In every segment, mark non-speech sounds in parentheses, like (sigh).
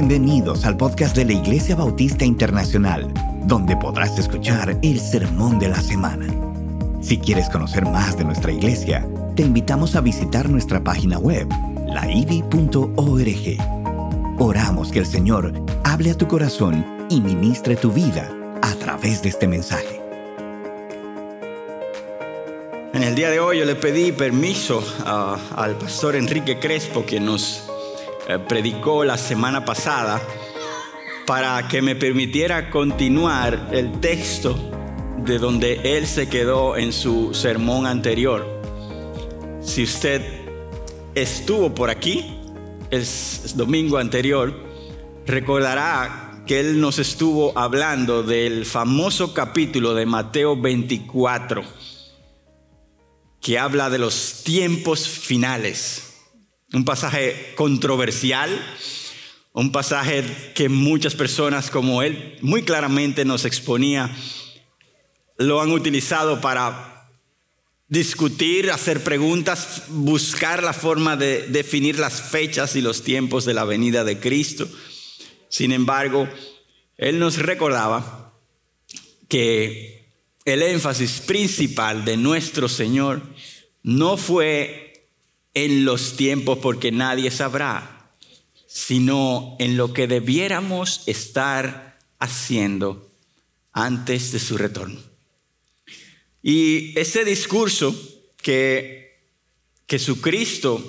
Bienvenidos al podcast de la Iglesia Bautista Internacional, donde podrás escuchar el sermón de la semana. Si quieres conocer más de nuestra iglesia, te invitamos a visitar nuestra página web, laivi.org. Oramos que el Señor hable a tu corazón y ministre tu vida a través de este mensaje. En el día de hoy yo le pedí permiso al pastor Enrique Crespo, quien nos predicó la semana pasada para que me permitiera continuar el texto de donde él se quedó en su sermón anterior. Si usted estuvo por aquí el domingo anterior, recordará que él nos estuvo hablando del famoso capítulo de Mateo 24, que habla de los tiempos finales. Un pasaje controversial, un pasaje que muchas personas como él muy claramente nos exponía, lo han utilizado para discutir, hacer preguntas, buscar la forma de definir las fechas y los tiempos de la venida de Cristo. Sin embargo, él nos recordaba que el énfasis principal de nuestro Señor no fue en los tiempos porque nadie sabrá, sino en lo que debiéramos estar haciendo antes de su retorno. Y ese discurso que Jesucristo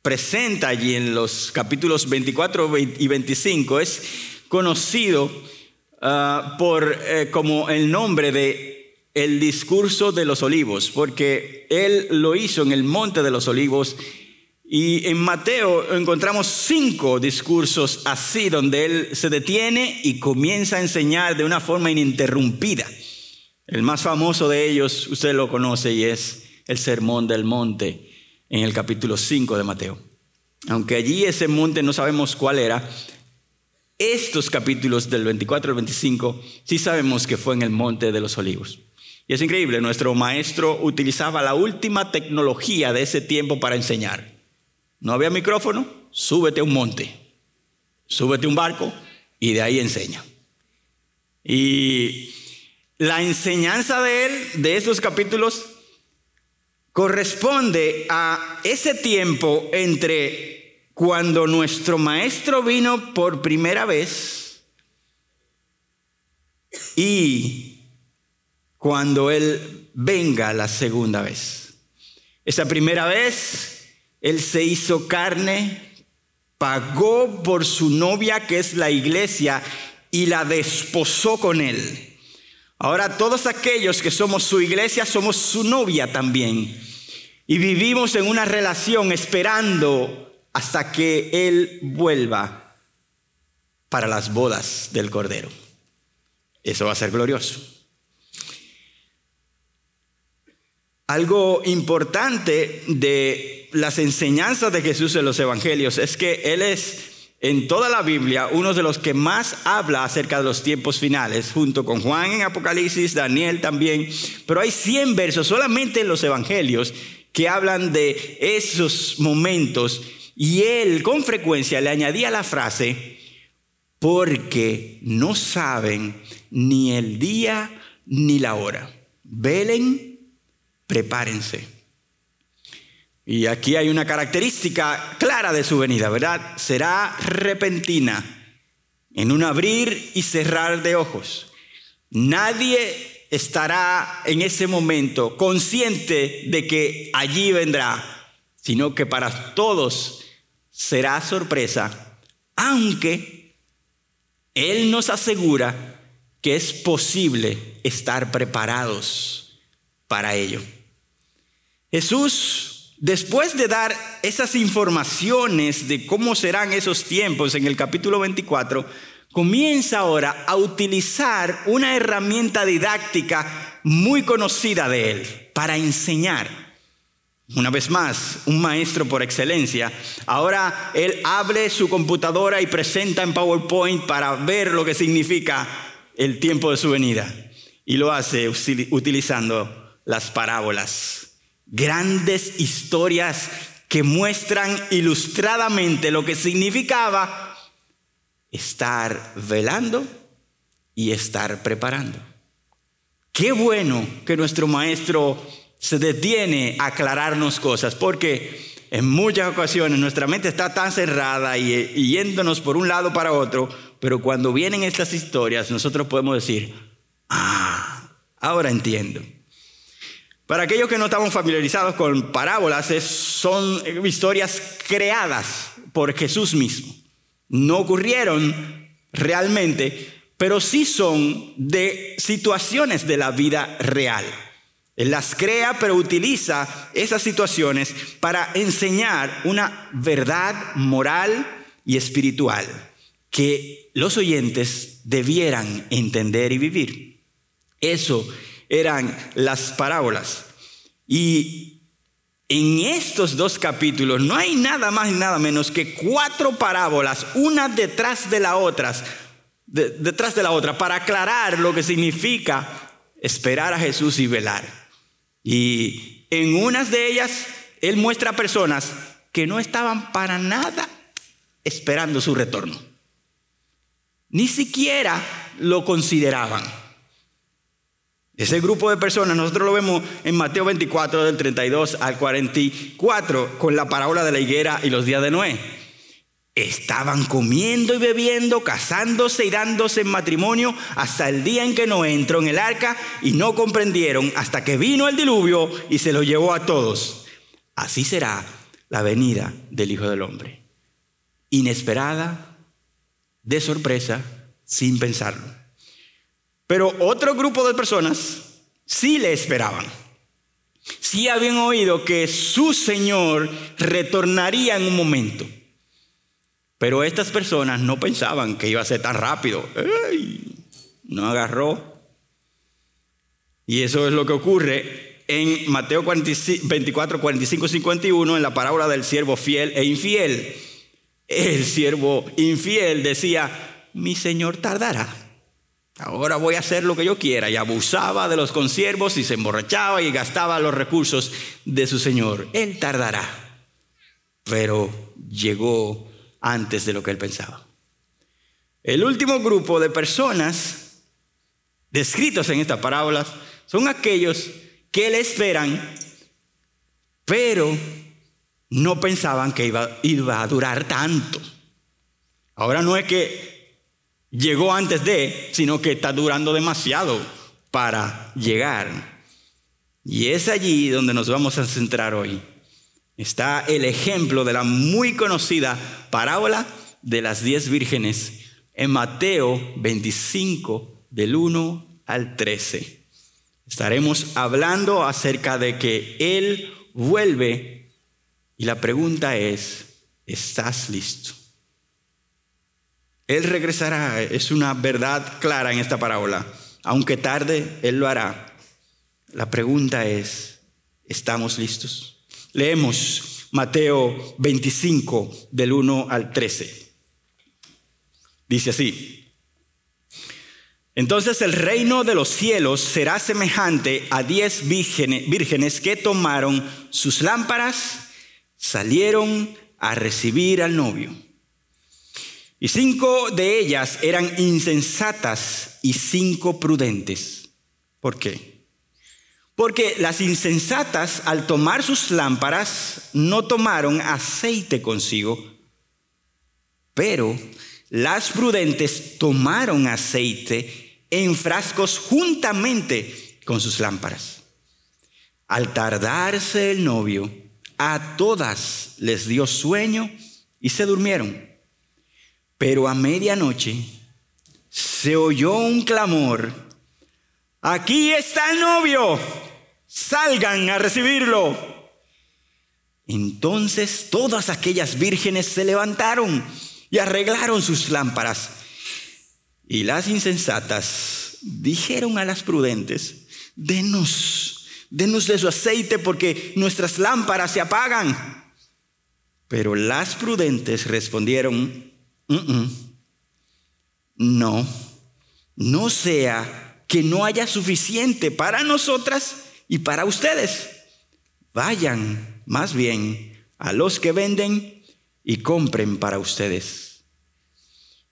presenta allí en los capítulos 24 y 25 es conocido ah, por, eh, como el nombre de el discurso de los olivos, porque él lo hizo en el monte de los olivos y en Mateo encontramos cinco discursos así, donde él se detiene y comienza a enseñar de una forma ininterrumpida. El más famoso de ellos, usted lo conoce, y es el Sermón del Monte, en el capítulo 5 de Mateo. Aunque allí ese monte no sabemos cuál era, estos capítulos del 24 al 25 sí sabemos que fue en el Monte de los Olivos. Y es increíble, nuestro maestro utilizaba la última tecnología de ese tiempo para enseñar. No había micrófono, súbete a un monte, súbete a un barco y de ahí enseña. Y la enseñanza de él, de esos capítulos, corresponde a ese tiempo entre cuando nuestro maestro vino por primera vez y cuando Él venga la segunda vez. Esa primera vez, Él se hizo carne, pagó por su novia, que es la iglesia, y la desposó con Él. Ahora todos aquellos que somos su iglesia somos su novia también. Y vivimos en una relación esperando hasta que Él vuelva para las bodas del Cordero. Eso va a ser glorioso. Algo importante de las enseñanzas de Jesús en los evangelios es que Él es en toda la Biblia uno de los que más habla acerca de los tiempos finales, junto con Juan en Apocalipsis, Daniel también, pero hay 100 versos solamente en los evangelios que hablan de esos momentos y Él con frecuencia le añadía la frase, porque no saben ni el día ni la hora. Velen prepárense. Y aquí hay una característica clara de su venida, ¿verdad? Será repentina, en un abrir y cerrar de ojos. Nadie estará en ese momento consciente de que allí vendrá, sino que para todos será sorpresa, aunque Él nos asegura que es posible estar preparados para ello. Jesús, después de dar esas informaciones de cómo serán esos tiempos en el capítulo 24, comienza ahora a utilizar una herramienta didáctica muy conocida de él para enseñar. Una vez más, un maestro por excelencia. Ahora él abre su computadora y presenta en PowerPoint para ver lo que significa el tiempo de su venida. Y lo hace utilizando las parábolas grandes historias que muestran ilustradamente lo que significaba estar velando y estar preparando. Qué bueno que nuestro maestro se detiene a aclararnos cosas, porque en muchas ocasiones nuestra mente está tan cerrada y, yéndonos por un lado para otro, pero cuando vienen estas historias nosotros podemos decir, ah, ahora entiendo. Para aquellos que no estamos familiarizados con parábolas, son historias creadas por Jesús mismo. No ocurrieron realmente, pero sí son de situaciones de la vida real. Él las crea, pero utiliza esas situaciones para enseñar una verdad moral y espiritual que los oyentes debieran entender y vivir. Eso eran las parábolas. Y en estos dos capítulos no hay nada más ni nada menos que cuatro parábolas, una detrás de la otra, detrás de la otra, para aclarar lo que significa esperar a Jesús y velar. Y en unas de ellas, Él muestra a personas que no estaban para nada esperando su retorno. Ni siquiera lo consideraban. Ese grupo de personas nosotros lo vemos en Mateo 24 del 32 al 44 con la parábola de la higuera y los días de Noé. Estaban comiendo y bebiendo, casándose y dándose en matrimonio hasta el día en que Noé entró en el arca y no comprendieron hasta que vino el diluvio y se lo llevó a todos. Así será la venida del Hijo del Hombre. Inesperada, de sorpresa, sin pensarlo. Pero otro grupo de personas sí le esperaban. Sí habían oído que su Señor retornaría en un momento. Pero estas personas no pensaban que iba a ser tan rápido. No agarró. Y eso es lo que ocurre en Mateo 24, 45, 51, en la parábola del siervo fiel e infiel. El siervo infiel decía, mi Señor tardará. Ahora voy a hacer lo que yo quiera. Y abusaba de los consiervos y se emborrachaba y gastaba los recursos de su señor. Él tardará, pero llegó antes de lo que él pensaba. El último grupo de personas descritos en estas parábolas son aquellos que le esperan, pero no pensaban que iba, iba a durar tanto. Ahora no es que llegó antes de, sino que está durando demasiado para llegar. Y es allí donde nos vamos a centrar hoy. Está el ejemplo de la muy conocida parábola de las diez vírgenes en Mateo 25 del 1 al 13. Estaremos hablando acerca de que Él vuelve y la pregunta es, ¿estás listo? Él regresará, es una verdad clara en esta parábola. Aunque tarde, Él lo hará. La pregunta es, ¿estamos listos? Leemos Mateo 25 del 1 al 13. Dice así. Entonces el reino de los cielos será semejante a diez vírgenes que tomaron sus lámparas, salieron a recibir al novio. Y cinco de ellas eran insensatas y cinco prudentes. ¿Por qué? Porque las insensatas al tomar sus lámparas no tomaron aceite consigo, pero las prudentes tomaron aceite en frascos juntamente con sus lámparas. Al tardarse el novio, a todas les dio sueño y se durmieron. Pero a medianoche se oyó un clamor. Aquí está el novio. Salgan a recibirlo. Entonces todas aquellas vírgenes se levantaron y arreglaron sus lámparas. Y las insensatas dijeron a las prudentes, denos, denos de su aceite porque nuestras lámparas se apagan. Pero las prudentes respondieron, no, no sea que no haya suficiente para nosotras y para ustedes. Vayan más bien a los que venden y compren para ustedes.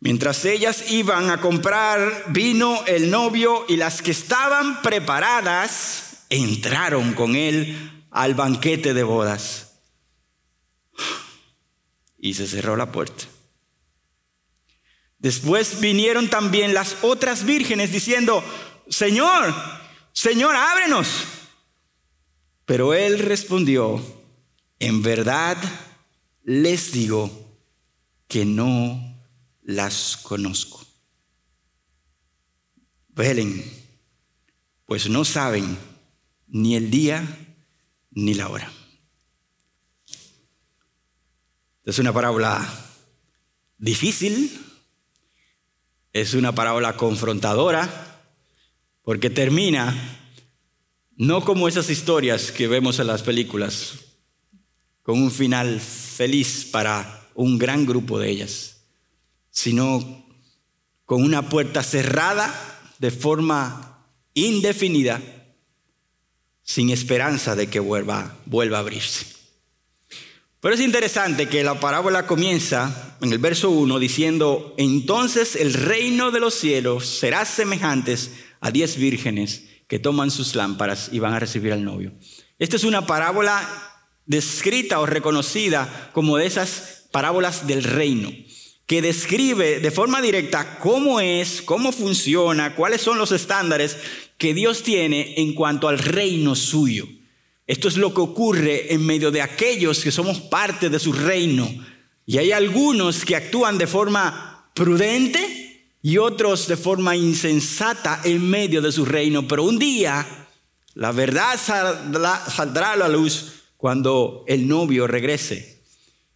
Mientras ellas iban a comprar vino el novio y las que estaban preparadas entraron con él al banquete de bodas. Y se cerró la puerta. Después vinieron también las otras vírgenes diciendo, Señor, Señor, ábrenos. Pero él respondió, en verdad les digo que no las conozco. Velen, pues no saben ni el día ni la hora. Es una parábola difícil, es una parábola confrontadora, porque termina no como esas historias que vemos en las películas, con un final feliz para un gran grupo de ellas sino con una puerta cerrada de forma indefinida, sin esperanza de que vuelva, a abrirse. Pero es interesante que la parábola comienza en el verso 1 diciendo, entonces el reino de los cielos será semejante a diez vírgenes que toman sus lámparas y van a recibir al novio. Esta es una parábola descrita o reconocida como de esas parábolas del reino que describe de forma directa cómo es, cómo funciona, cuáles son los estándares que Dios tiene en cuanto al reino suyo. Esto es lo que ocurre en medio de aquellos que somos parte de su reino. Y hay algunos que actúan de forma prudente y otros de forma insensata en medio de su reino. Pero un día la verdad saldrá, a la luz cuando el novio regrese.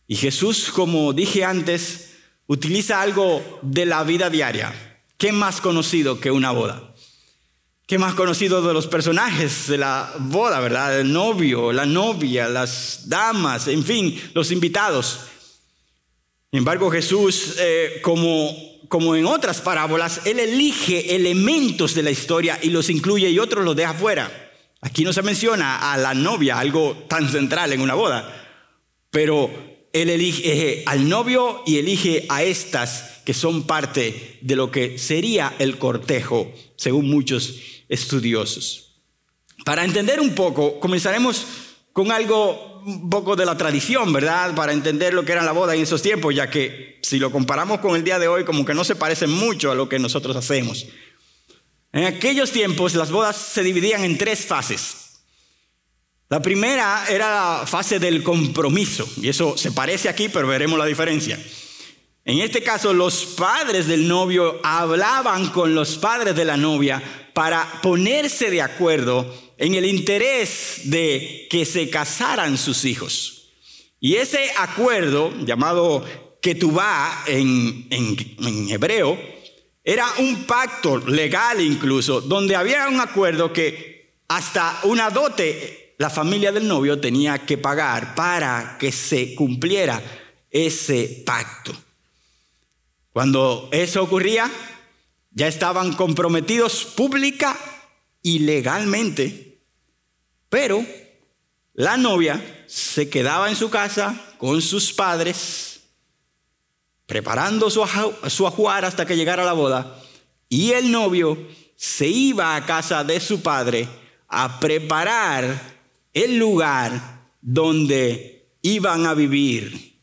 Y Jesús, como dije antes, utiliza algo de la vida diaria. ¿Qué más conocido que una boda? ¿Qué más conocido de los personajes de la boda, verdad? El novio, la novia, las damas, en fin, los invitados. Sin embargo, Jesús, eh, como, como en otras parábolas, Él elige elementos de la historia y los incluye y otros los deja fuera. Aquí no se menciona a la novia, algo tan central en una boda, pero él elige al novio y elige a estas que son parte de lo que sería el cortejo, según muchos estudiosos. Para entender un poco, comenzaremos con algo un poco de la tradición, ¿verdad? Para entender lo que era la boda en esos tiempos, ya que si lo comparamos con el día de hoy, como que no se parece mucho a lo que nosotros hacemos. En aquellos tiempos las bodas se dividían en tres fases. La primera era la fase del compromiso, y eso se parece aquí, pero veremos la diferencia. En este caso, los padres del novio hablaban con los padres de la novia para ponerse de acuerdo en el interés de que se casaran sus hijos. Y ese acuerdo, llamado ketubá en, en, en hebreo, era un pacto legal incluso, donde había un acuerdo que hasta una dote la familia del novio tenía que pagar para que se cumpliera ese pacto. Cuando eso ocurría, ya estaban comprometidos pública y legalmente, pero la novia se quedaba en su casa con sus padres, preparando su, su ajuar hasta que llegara la boda, y el novio se iba a casa de su padre a preparar el lugar donde iban a vivir.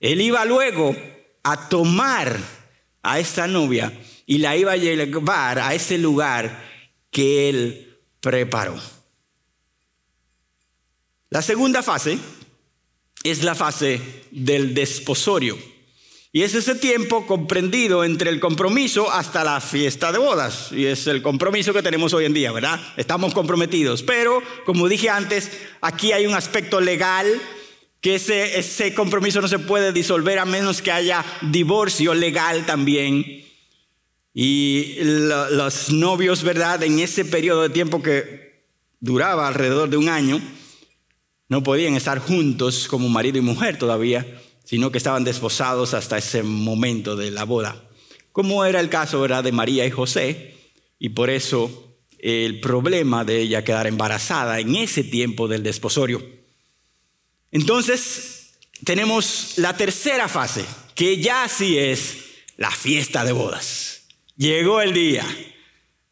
Él iba luego a tomar a esta novia y la iba a llevar a ese lugar que él preparó. La segunda fase es la fase del desposorio. Y es ese tiempo comprendido entre el compromiso hasta la fiesta de bodas. Y es el compromiso que tenemos hoy en día, ¿verdad? Estamos comprometidos. Pero, como dije antes, aquí hay un aspecto legal que ese, ese compromiso no se puede disolver a menos que haya divorcio legal también. Y los novios, ¿verdad? En ese periodo de tiempo que duraba alrededor de un año, no podían estar juntos como marido y mujer todavía sino que estaban desposados hasta ese momento de la boda, como era el caso de María y José, y por eso el problema de ella quedar embarazada en ese tiempo del desposorio. Entonces, tenemos la tercera fase, que ya sí es la fiesta de bodas. Llegó el día.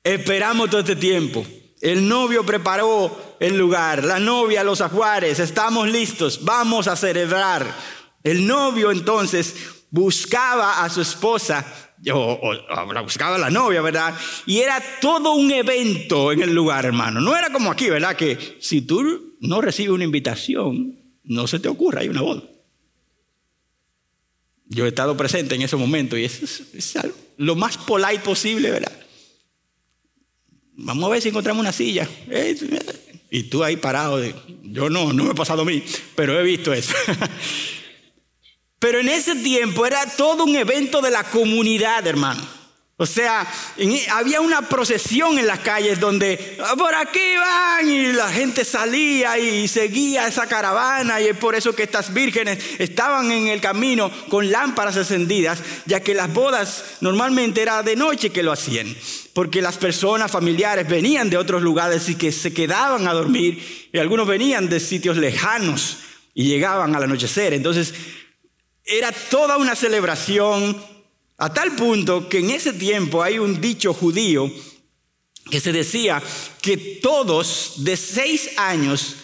Esperamos todo este tiempo. El novio preparó el lugar, la novia los ajuares, estamos listos, vamos a celebrar. El novio entonces buscaba a su esposa, o, la buscaba a la novia, ¿verdad? Y era todo un evento en el lugar, hermano. No era como aquí, ¿verdad? Que si tú no recibes una invitación, no se te ocurra, hay una boda. Yo he estado presente en ese momento y es, es lo más polite posible, ¿verdad? Vamos a ver si encontramos una silla. Y tú ahí parado. Yo no, no me ha pasado a mí, pero he visto eso. (laughs) Pero en ese tiempo era todo un evento de la comunidad, hermano. O sea, había una procesión en las calles donde ah, por aquí van y la gente salía y seguía esa caravana y es por eso que estas vírgenes estaban en el camino con lámparas encendidas, ya que las bodas normalmente era de noche que lo hacían, porque las personas familiares venían de otros lugares y que se quedaban a dormir y algunos venían de sitios lejanos y llegaban al anochecer. Entonces, era toda una celebración a tal punto que en ese tiempo hay un dicho judío que se decía que todos de seis años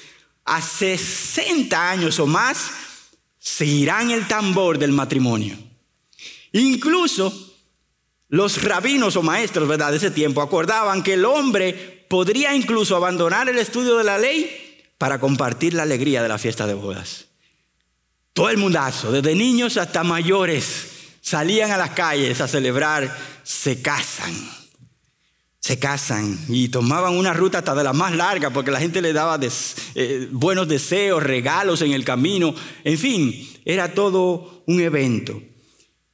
a 60 años o más seguirán el tambor del matrimonio. Incluso los rabinos o maestros ¿verdad? de ese tiempo acordaban que el hombre podría incluso abandonar el estudio de la ley para compartir la alegría de la fiesta de bodas. Todo el mundazo, desde niños hasta mayores, salían a las calles a celebrar, se casan. Se casan y tomaban una ruta hasta de la más larga porque la gente le daba eh, buenos deseos, regalos en el camino. En fin, era todo un evento.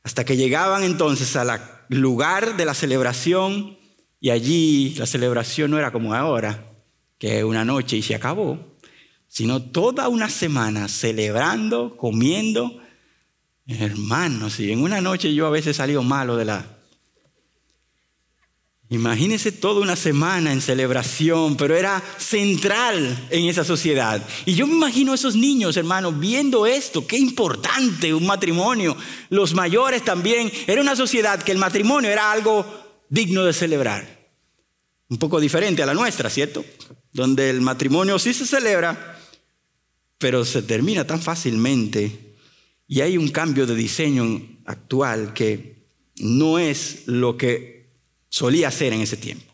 Hasta que llegaban entonces al lugar de la celebración y allí la celebración no era como ahora, que una noche y se acabó, sino toda una semana celebrando, comiendo Hermanos, y en una noche yo a veces salido malo de la... Imagínense toda una semana en celebración, pero era central en esa sociedad. Y yo me imagino a esos niños, hermanos, viendo esto, qué importante un matrimonio. Los mayores también. Era una sociedad que el matrimonio era algo digno de celebrar. Un poco diferente a la nuestra, ¿cierto? Donde el matrimonio sí se celebra, pero se termina tan fácilmente y hay un cambio de diseño actual que no es lo que solía ser en ese tiempo.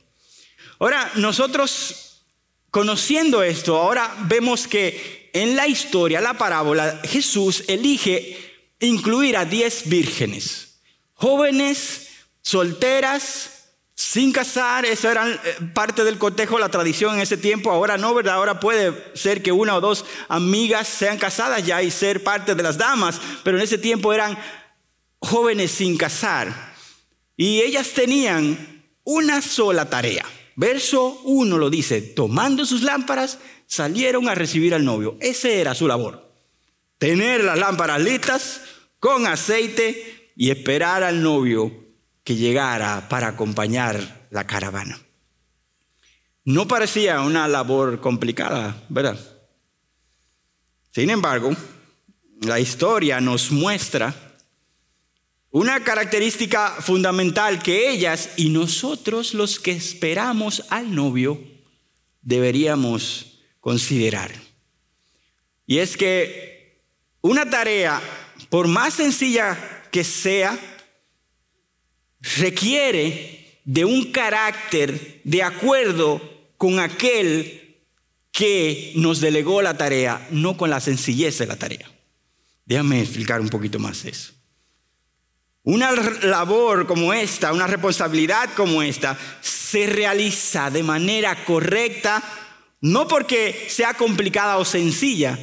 Ahora, nosotros, conociendo esto, ahora vemos que en la historia, la parábola, Jesús elige incluir a diez vírgenes, jóvenes, solteras, sin casar, eso era eh, parte del cotejo, la tradición en ese tiempo, ahora no, ¿verdad? Ahora puede ser que una o dos amigas sean casadas ya y ser parte de las damas, pero en ese tiempo eran jóvenes sin casar. Y ellas tenían una sola tarea. Verso 1 lo dice, tomando sus lámparas, salieron a recibir al novio. Esa era su labor. Tener las lámparas listas con aceite y esperar al novio que llegara para acompañar la caravana. No parecía una labor complicada, ¿verdad? Sin embargo, la historia nos muestra una característica fundamental que ellas y nosotros los que esperamos al novio deberíamos considerar. Y es que una tarea, por más sencilla que sea, requiere de un carácter de acuerdo con aquel que nos delegó la tarea, no con la sencillez de la tarea. Déjame explicar un poquito más eso. Una labor como esta, una responsabilidad como esta, se realiza de manera correcta, no porque sea complicada o sencilla,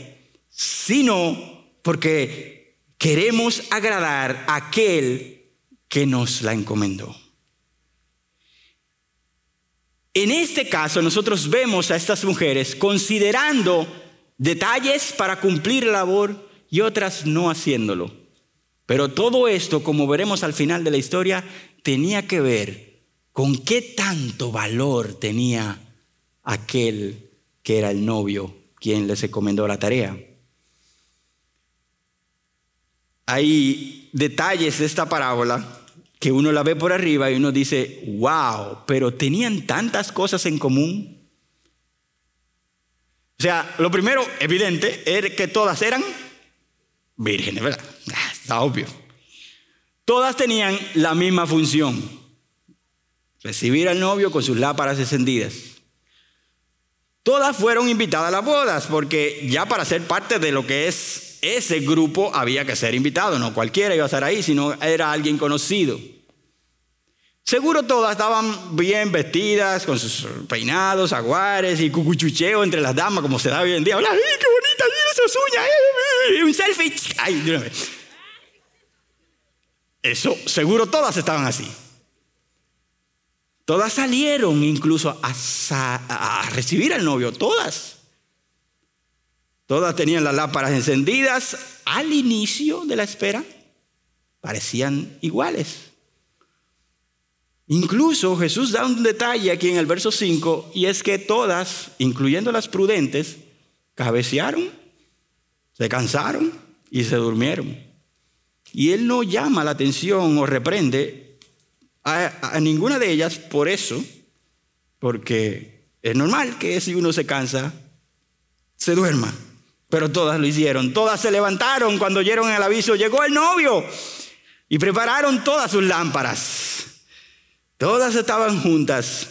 sino porque queremos agradar a aquel que nos la encomendó. En este caso nosotros vemos a estas mujeres considerando detalles para cumplir la labor y otras no haciéndolo. Pero todo esto, como veremos al final de la historia, tenía que ver con qué tanto valor tenía aquel que era el novio quien les encomendó la tarea. Hay detalles de esta parábola que uno la ve por arriba y uno dice, wow, pero tenían tantas cosas en común. O sea, lo primero, evidente, era que todas eran vírgenes, ¿verdad? (laughs) Ah, está obvio. Todas tenían la misma función. Recibir al novio con sus lámparas encendidas. Todas fueron invitadas a las bodas, porque ya para ser parte de lo que es ese grupo había que ser invitado, no cualquiera iba a estar ahí, sino era alguien conocido. Seguro todas estaban bien vestidas, con sus peinados, aguares y cucuchucheo entre las damas, como se da hoy en día. ¡Ay, qué bonita! ¡Mira sus uñas! ¡Eh, un selfie! ¡Ay, Eso, seguro todas estaban así. Todas salieron incluso a, a recibir al novio, todas. Todas tenían las lámparas encendidas al inicio de la espera. Parecían iguales. Incluso Jesús da un detalle aquí en el verso 5 y es que todas, incluyendo las prudentes, cabecearon, se cansaron y se durmieron. Y él no llama la atención o reprende a, ninguna de ellas por eso, porque es normal que si uno se cansa, se duerma. Pero todas lo hicieron. Todas se levantaron cuando oyeron el aviso. Llegó el novio. Y prepararon todas sus lámparas. Todas estaban juntas.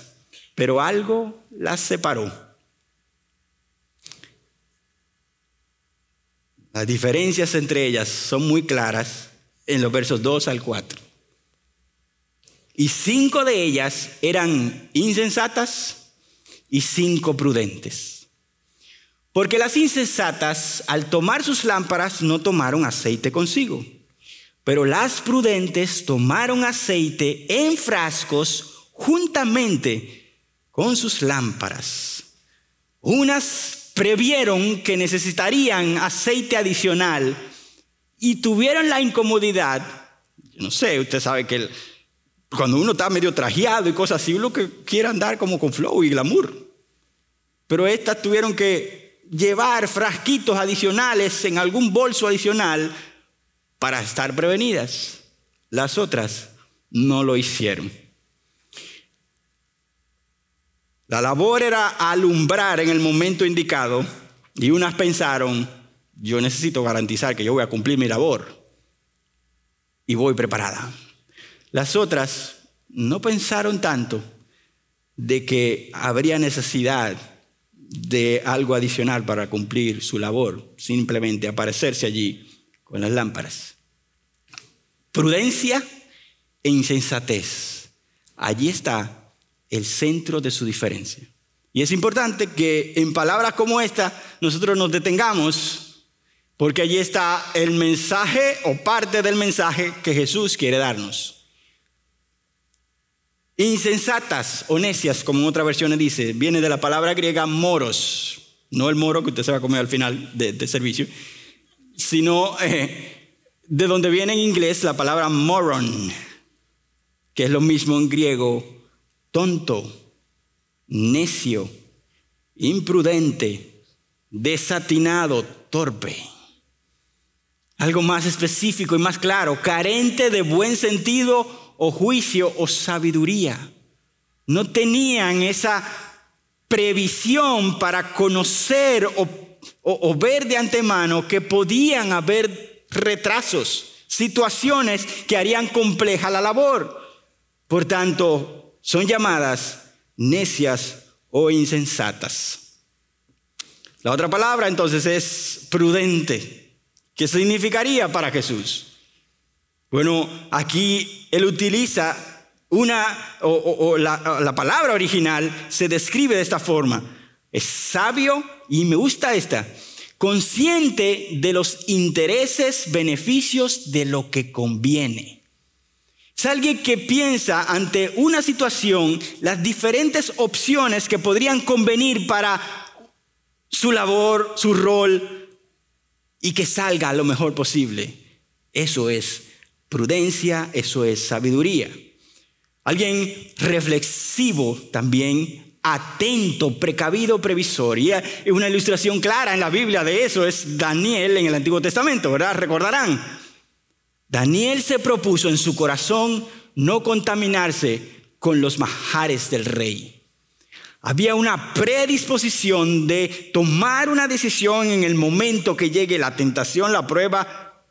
Pero algo las separó. Las diferencias entre ellas son muy claras en los versos 2 al 4. Y cinco de ellas eran insensatas y cinco prudentes. Porque las insensatas, al tomar sus lámparas, no tomaron aceite consigo. Pero las prudentes tomaron aceite en frascos juntamente con sus lámparas. Unas previeron que necesitarían aceite adicional y tuvieron la incomodidad, no sé, usted sabe que cuando uno está medio trajeado y cosas así, uno que quiere andar como con flow y glamour. Pero estas tuvieron que llevar frasquitos adicionales en algún bolso adicional para estar prevenidas. Las otras no lo hicieron. La labor era alumbrar en el momento indicado y unas pensaron, yo necesito garantizar que yo voy a cumplir mi labor y voy preparada. Las otras no pensaron tanto de que habría necesidad de algo adicional para cumplir su labor, simplemente aparecerse allí con las lámparas. Prudencia e insensatez. Allí está el centro de su diferencia. Y es importante que en palabras como esta nosotros nos detengamos porque allí está el mensaje o parte del mensaje que Jesús quiere darnos. Insensatas o necias, como en otra versión dice, viene de la palabra griega moros, no el moro que usted se va a comer al final de, servicio, sino eh, de donde viene en inglés la palabra moron, que es lo mismo en griego, tonto, necio, imprudente, desatinado, torpe. Algo más específico y más claro, carente de buen sentido o juicio o sabiduría. No tenían esa previsión para conocer o, ver de antemano que podían haber retrasos, situaciones que harían compleja la labor. Por tanto, son llamadas necias o insensatas. La otra palabra entonces es prudente. ¿Qué significaría para Jesús? Bueno, aquí él utiliza una, o, la, la palabra original se describe de esta forma. Es sabio y me gusta esta, consciente de los intereses, beneficios de lo que conviene. Es alguien que piensa ante una situación las diferentes opciones que podrían convenir para su labor, su rol y que salga lo mejor posible. Eso es Prudencia, eso es sabiduría. Alguien reflexivo también, atento, precavido, previsor. Y una ilustración clara en la Biblia de eso es Daniel en el Antiguo Testamento, ¿verdad? Recordarán. Daniel se propuso en su corazón no contaminarse con los majares del rey. Había una predisposición de tomar una decisión en el momento que llegue la tentación, la prueba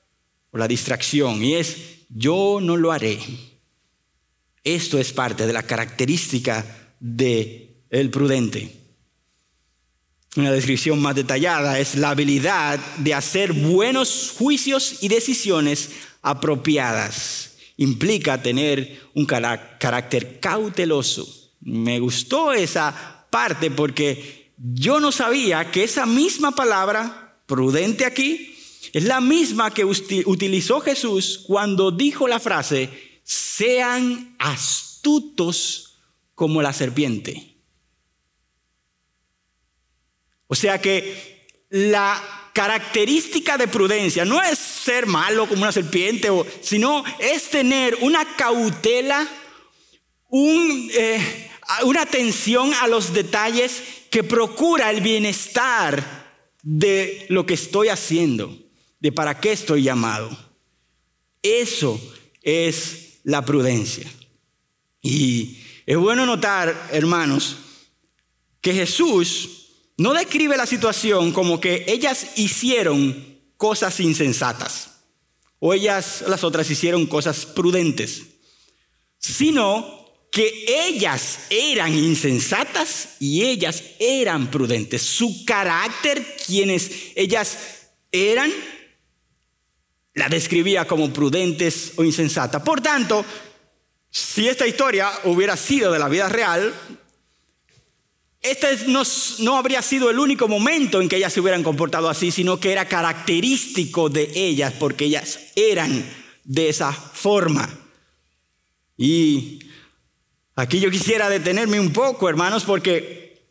o la distracción. Y es, yo no lo haré. Esto es parte de la característica de el prudente. Una descripción más detallada es la habilidad de hacer buenos juicios y decisiones apropiadas. Implica tener un carácter cauteloso. Me gustó esa parte porque yo no sabía que esa misma palabra, prudente aquí, es la misma que utilizó Jesús cuando dijo la frase, sean astutos como la serpiente. O sea que la característica de prudencia no es ser malo como una serpiente, sino es tener una cautela, eh, una atención a los detalles que procura el bienestar de lo que estoy haciendo, de para qué estoy llamado. Eso es la prudencia. Y es bueno notar, hermanos, que Jesús no describe la situación como que ellas hicieron cosas insensatas o ellas, las otras, hicieron cosas prudentes, sino que ellas eran insensatas y ellas eran prudentes. Su carácter, quienes ellas eran, la describía como prudentes o insensatas. Por tanto, si esta historia hubiera sido de la vida real, este no, habría sido el único momento en que ellas se hubieran comportado así, sino que era característico de ellas, porque ellas eran de esa forma. Y aquí yo quisiera detenerme un poco, hermanos, porque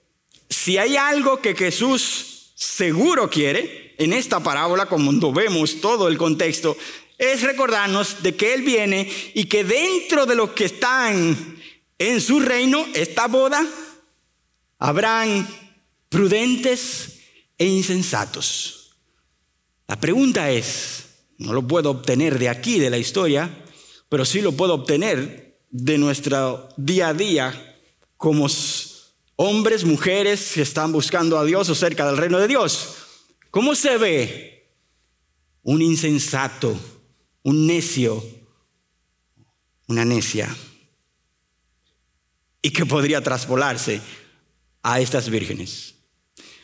si hay algo que Jesús seguro quiere en esta parábola, como vemos todo el contexto, es recordarnos de que Él viene y que dentro de los que están en su reino, esta boda, habrán prudentes e insensatos. La pregunta es, no lo puedo obtener de aquí, de la historia, pero sí lo puedo obtener de nuestro día a día como hombres, mujeres que están buscando a Dios o cerca del reino de Dios. ¿Cómo se ve un insensato, un necio, una necia? Y que podría traspolarse a estas vírgenes.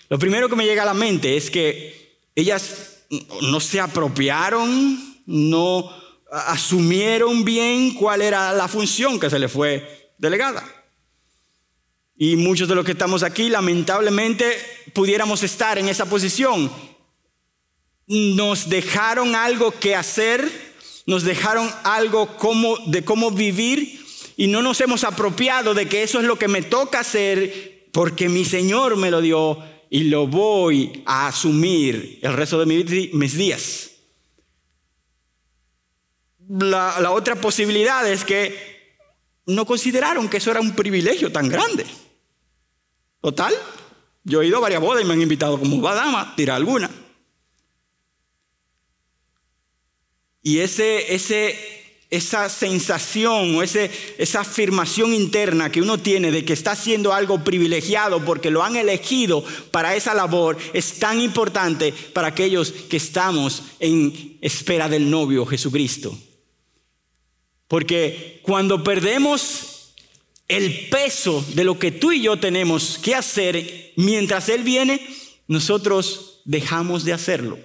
Lo primero que me llega a la mente es que ellas no se apropiaron, no asumieron bien cuál era la función que se le fue delegada. Y muchos de los que estamos aquí, lamentablemente, pudiéramos estar en esa posición. Nos dejaron algo que hacer, nos dejaron algo como, de cómo vivir y no nos hemos apropiado de que eso es lo que me toca hacer porque mi Señor me lo dio y lo voy a asumir el resto de mis días. La, otra posibilidad es que no consideraron que eso era un privilegio tan grande. Total, yo he ido a varias bodas y me han invitado como dama, tira alguna. Y ese, ese esa sensación o ese, esa afirmación interna que uno tiene de que está haciendo algo privilegiado porque lo han elegido para esa labor es tan importante para aquellos que estamos en espera del novio Jesucristo. Porque cuando perdemos el peso de lo que tú y yo tenemos que hacer mientras Él viene, nosotros dejamos de hacerlo.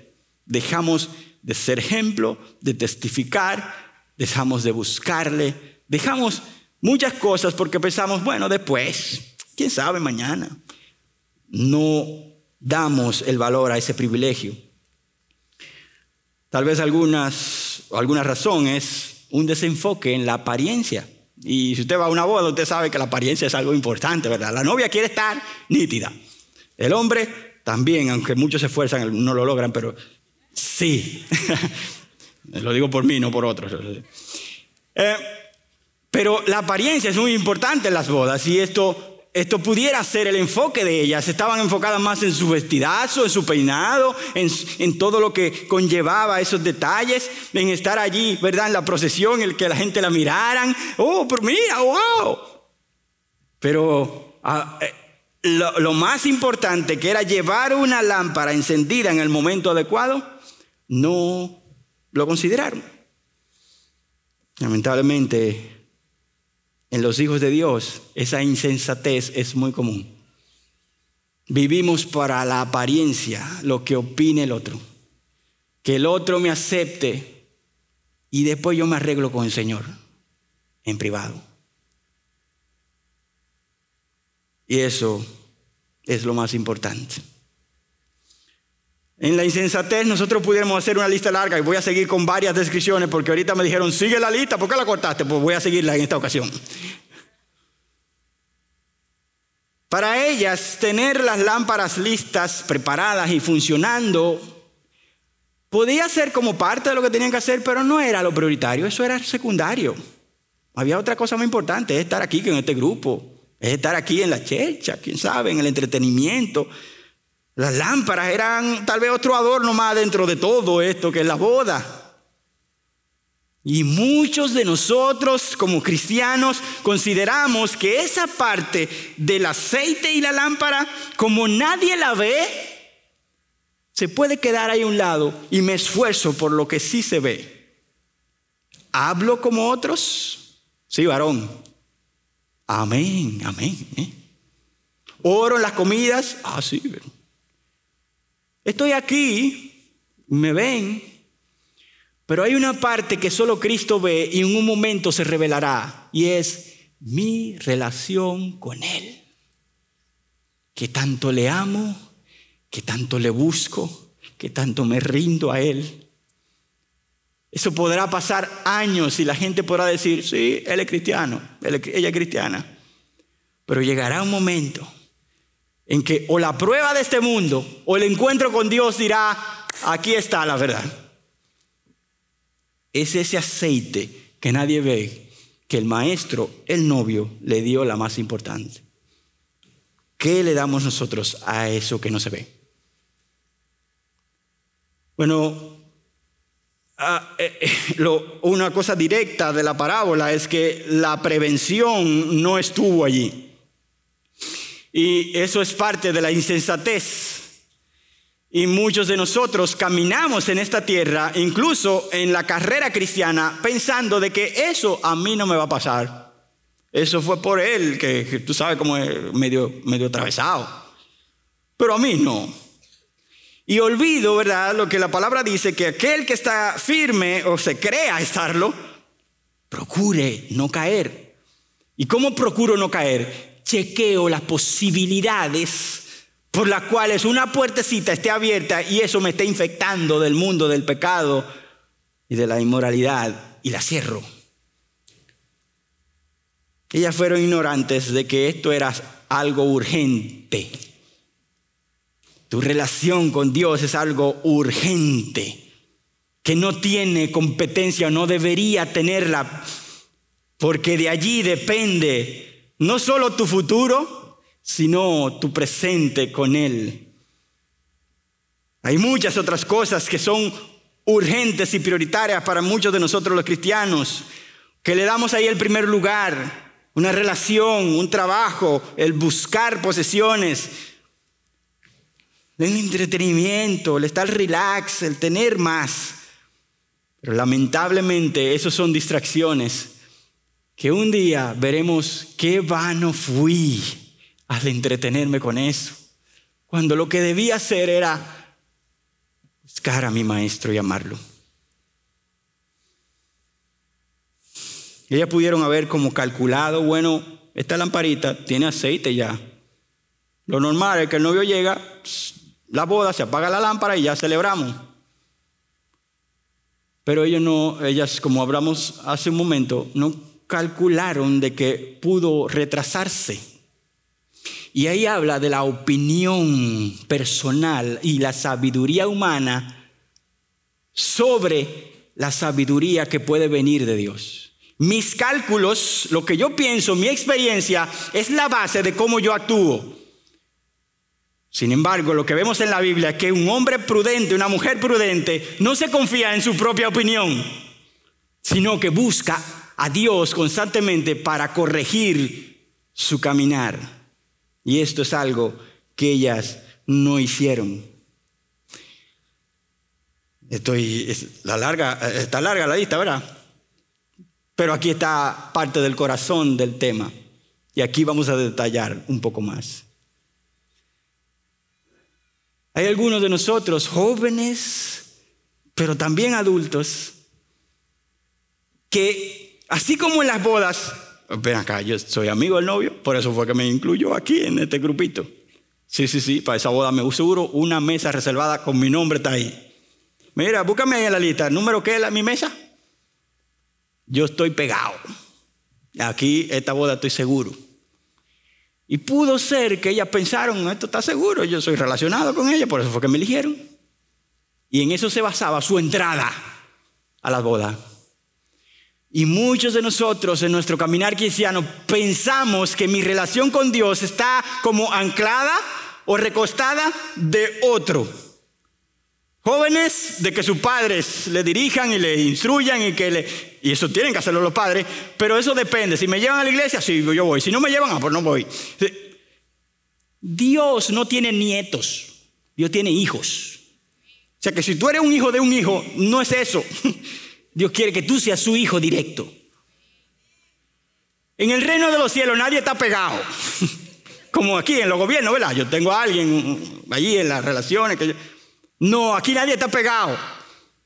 Dejamos de ser ejemplo, de testificar, dejamos de buscarle, dejamos muchas cosas porque pensamos, bueno, después, quién sabe mañana. No damos el valor a ese privilegio. Tal vez algunas, alguna razón es un desenfoque en la apariencia. Y si usted va a una boda, usted sabe que la apariencia es algo importante, ¿verdad? La novia quiere estar nítida. El hombre también, aunque muchos se esfuerzan, no lo logran, pero sí. (laughs) Lo digo por mí, no por otros. Eh, pero la apariencia es muy importante en las bodas y esto esto pudiera ser el enfoque de ellas. Estaban enfocadas más en su vestidazo, en su peinado, en, todo lo que conllevaba esos detalles, en estar allí, ¿verdad? En la procesión, el que la gente la miraran. Oh, pero mira, wow. Pero ah, eh, lo más importante, que era llevar una lámpara encendida en el momento adecuado, no lo consideraron. Lamentablemente, en los hijos de Dios, esa insensatez es muy común. Vivimos para la apariencia, lo que opine el otro. Que el otro me acepte y después yo me arreglo con el Señor en privado. Y eso es lo más importante. En la insensatez nosotros pudiéramos hacer una lista larga y voy a seguir con varias descripciones porque ahorita me dijeron, sigue la lista, ¿por qué la cortaste? Pues voy a seguirla en esta ocasión. Para ellas, tener las lámparas listas, preparadas y funcionando, podía ser como parte de lo que tenían que hacer, pero no era lo prioritario, eso era secundario. Había otra cosa más importante, es estar aquí con este grupo, es estar aquí en la checha, quién sabe, en el entretenimiento, las lámparas eran tal vez otro adorno más dentro de todo esto que es la boda. Y muchos de nosotros como cristianos consideramos que esa parte del aceite y la lámpara, como nadie la ve, se puede quedar ahí a un lado y me esfuerzo por lo que sí se ve. ¿Hablo como otros? Sí, varón. Amén, amén. ¿eh? ¿Oro en las comidas? Ah, sí. Estoy aquí, me ven, pero hay una parte que solo Cristo ve y en un momento se revelará y es mi relación con Él. Que tanto le amo, que tanto le busco, que tanto me rindo a Él. Eso podrá pasar años y la gente podrá decir, sí, Él es cristiano, ella es cristiana. Pero llegará un momento en que o la prueba de este mundo o el encuentro con Dios dirá, aquí está la verdad. Es ese aceite que nadie ve, que el maestro, el novio, le dio la más importante. ¿Qué le damos nosotros a eso que no se ve? Bueno, ah, eh, eh, una cosa directa de la parábola es que la prevención no estuvo allí. Y eso es parte de la insensatez. Y muchos de nosotros caminamos en esta tierra, incluso en la carrera cristiana, pensando de que eso a mí no me va a pasar. Eso fue por él, que, tú sabes como es medio, medio atravesado. Pero a mí no. Y olvido, ¿verdad? Lo que la palabra dice, que aquel que está firme o se crea estarlo, procure no caer. ¿Y cómo procuro no caer? Chequeo las posibilidades por las cuales una puertecita esté abierta y eso me esté infectando del mundo del pecado y de la inmoralidad y la cierro. Ellas fueron ignorantes de que esto era algo urgente. Tu relación con Dios es algo urgente, que no tiene competencia, no debería tenerla, porque de allí depende no solo tu futuro, sino tu presente con Él. Hay muchas otras cosas que son urgentes y prioritarias para muchos de nosotros los cristianos, que le damos ahí el primer lugar, una relación, un trabajo, el buscar posesiones, el entretenimiento, el estar relax, el tener más. Pero lamentablemente esos son distracciones que un día veremos qué vano fui al entretenerme con eso, cuando lo que debía hacer era buscar a mi maestro y amarlo. Ellas pudieron haber como calculado, bueno, esta lamparita tiene aceite ya. Lo normal es que el novio llega, la boda, se apaga la lámpara y ya celebramos. Pero ellos no, ellas, como hablamos hace un momento, no calcularon de que pudo retrasarse. Y ahí habla de la opinión personal y la sabiduría humana sobre la sabiduría que puede venir de Dios. Mis cálculos, lo que yo pienso, mi experiencia, es la base de cómo yo actúo. Sin embargo, lo que vemos en la Biblia es que un hombre prudente, una mujer prudente, no se confía en su propia opinión, sino que busca a Dios constantemente para corregir su caminar. Y esto es algo que ellas no hicieron. Estoy, la larga, está larga la lista, ¿verdad? Pero aquí está parte del corazón del tema. Y aquí vamos a detallar un poco más. Hay algunos de nosotros, jóvenes, pero también adultos, que así como en las bodas, ven acá, yo soy amigo del novio, por eso fue que me incluyó aquí en este grupito. Sí, sí, sí, para esa boda me seguro una mesa reservada con mi nombre está ahí. Mira, búscame ahí en la lista, ¿el número qué es mi mesa? yo estoy pegado. Aquí, esta boda estoy seguro. Y pudo ser que ellas pensaron, esto está seguro, yo soy relacionado con ella, por eso fue que me eligieron. Y en eso se basaba su entrada a la boda. Y muchos de nosotros en nuestro caminar cristiano pensamos que mi relación con Dios está como anclada o recostada de otro. Jóvenes de que sus padres le dirijan y le instruyan y que le... Y eso tienen que hacerlo los padres, pero eso depende. Si me llevan a la iglesia, sí, yo voy. Si no me llevan, ah, pues no voy. Dios no tiene nietos, Dios tiene hijos. O sea que si tú eres un hijo de un hijo, no es eso. (laughs) Dios quiere que tú seas su hijo directo. En el reino de los cielos nadie está pegado. (laughs) Como aquí en los gobiernos, ¿verdad? Yo tengo a alguien allí en las relaciones que no, aquí nadie está pegado.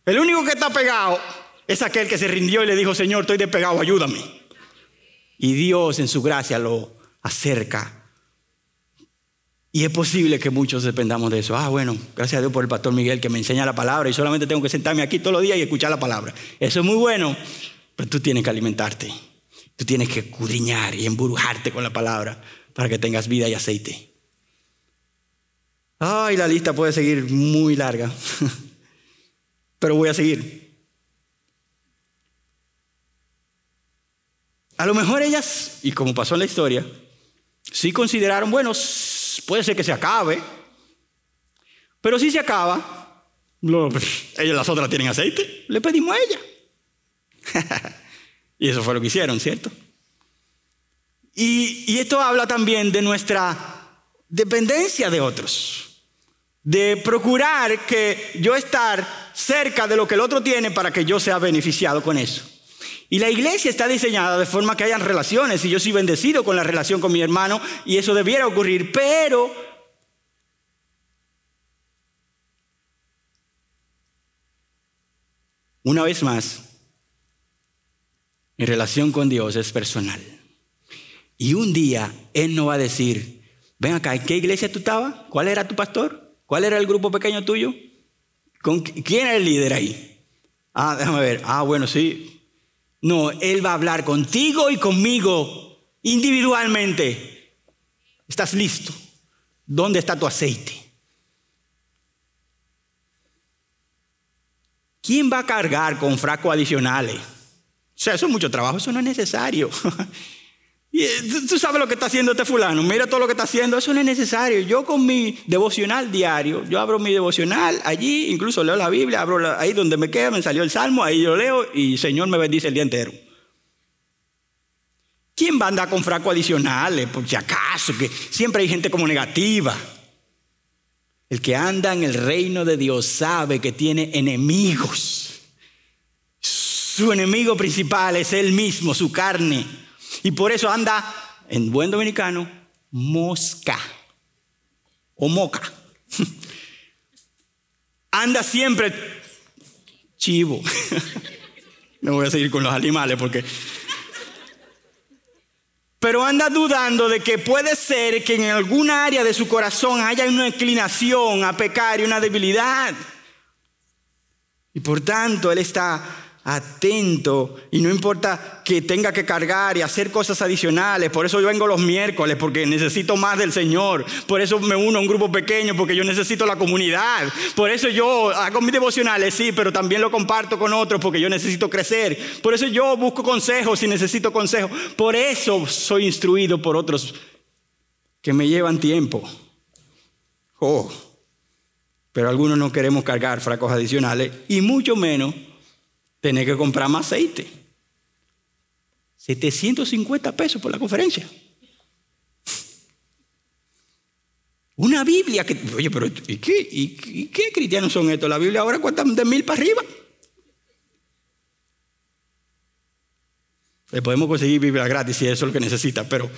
El único que está pegado es aquel que se rindió y le dijo, Señor, estoy despegado, ayúdame. Y Dios en su gracia lo acerca. Y es posible que muchos dependamos de eso. Ah, bueno, gracias a Dios por el pastor Miguel que me enseña la palabra y solamente tengo que sentarme aquí todos los días y escuchar la palabra. Eso es muy bueno, pero tú tienes que alimentarte. Tú tienes que cudriñar y embrujarte con la palabra para que tengas vida y aceite. Ay, la lista puede seguir muy larga, (laughs) pero voy a seguir. A lo mejor ellas, y como pasó en la historia, sí consideraron, bueno, puede ser que se acabe, pero si se acaba, (laughs) ellas las otras tienen aceite, le pedimos a ella. (laughs) y eso fue lo que hicieron, ¿cierto? Y, y esto habla también de nuestra dependencia de otros de procurar que yo estar cerca de lo que el otro tiene para que yo sea beneficiado con eso. Y la iglesia está diseñada de forma que hayan relaciones y yo soy bendecido con la relación con mi hermano y eso debiera ocurrir, pero una vez más, mi relación con Dios es personal. Y un día Él no va a decir, ven acá, ¿en qué iglesia tú estabas? ¿Cuál era tu pastor? ¿Cuál era el grupo pequeño tuyo? ¿Con ¿Quién era el líder ahí? Ah, déjame ver. Ah, bueno, sí. No, Él va a hablar contigo y conmigo individualmente. ¿Estás listo? ¿Dónde está tu aceite? ¿Quién va a cargar con frascos adicionales? O sea, eso es mucho trabajo, eso no es necesario. (laughs) Eh, tú sabes lo que está haciendo este fulano, mira todo lo que está haciendo, eso no es necesario. Yo con mi devocional diario, yo abro mi devocional allí, incluso leo la Biblia, abro ahí donde me queda, me salió el Salmo, ahí yo leo y el Señor me bendice el día entero. ¿Quién va a andar con frascos adicionales? Por si acaso, que siempre hay gente como negativa. El que anda en el reino de Dios sabe que tiene enemigos. Su enemigo principal es él mismo, su carne. Y por eso anda, en buen dominicano, mosca o moca. (laughs) anda siempre chivo. (laughs) Me voy a seguir con los animales porque... Pero anda dudando de que puede ser que en alguna área de su corazón haya una inclinación a pecar y una debilidad. Y por tanto, él está atento y no importa que tenga que cargar y hacer cosas adicionales. Por eso yo vengo los miércoles porque necesito más del Señor. Por eso me uno a un grupo pequeño porque yo necesito la comunidad. Por eso yo hago mis devocionales, sí, pero también lo comparto con otros porque yo necesito crecer. Por eso yo busco consejos y necesito consejos. Por eso soy instruido por otros que me llevan tiempo. Oh, pero algunos no queremos cargar fracos adicionales y mucho menos tener que comprar más aceite. 750 pesos por la conferencia. Una Biblia que, oye, pero ¿y qué, y, qué cristianos son estos? La Biblia ahora cuesta de mil para arriba. Le podemos conseguir Biblia gratis si eso es lo que necesita, pero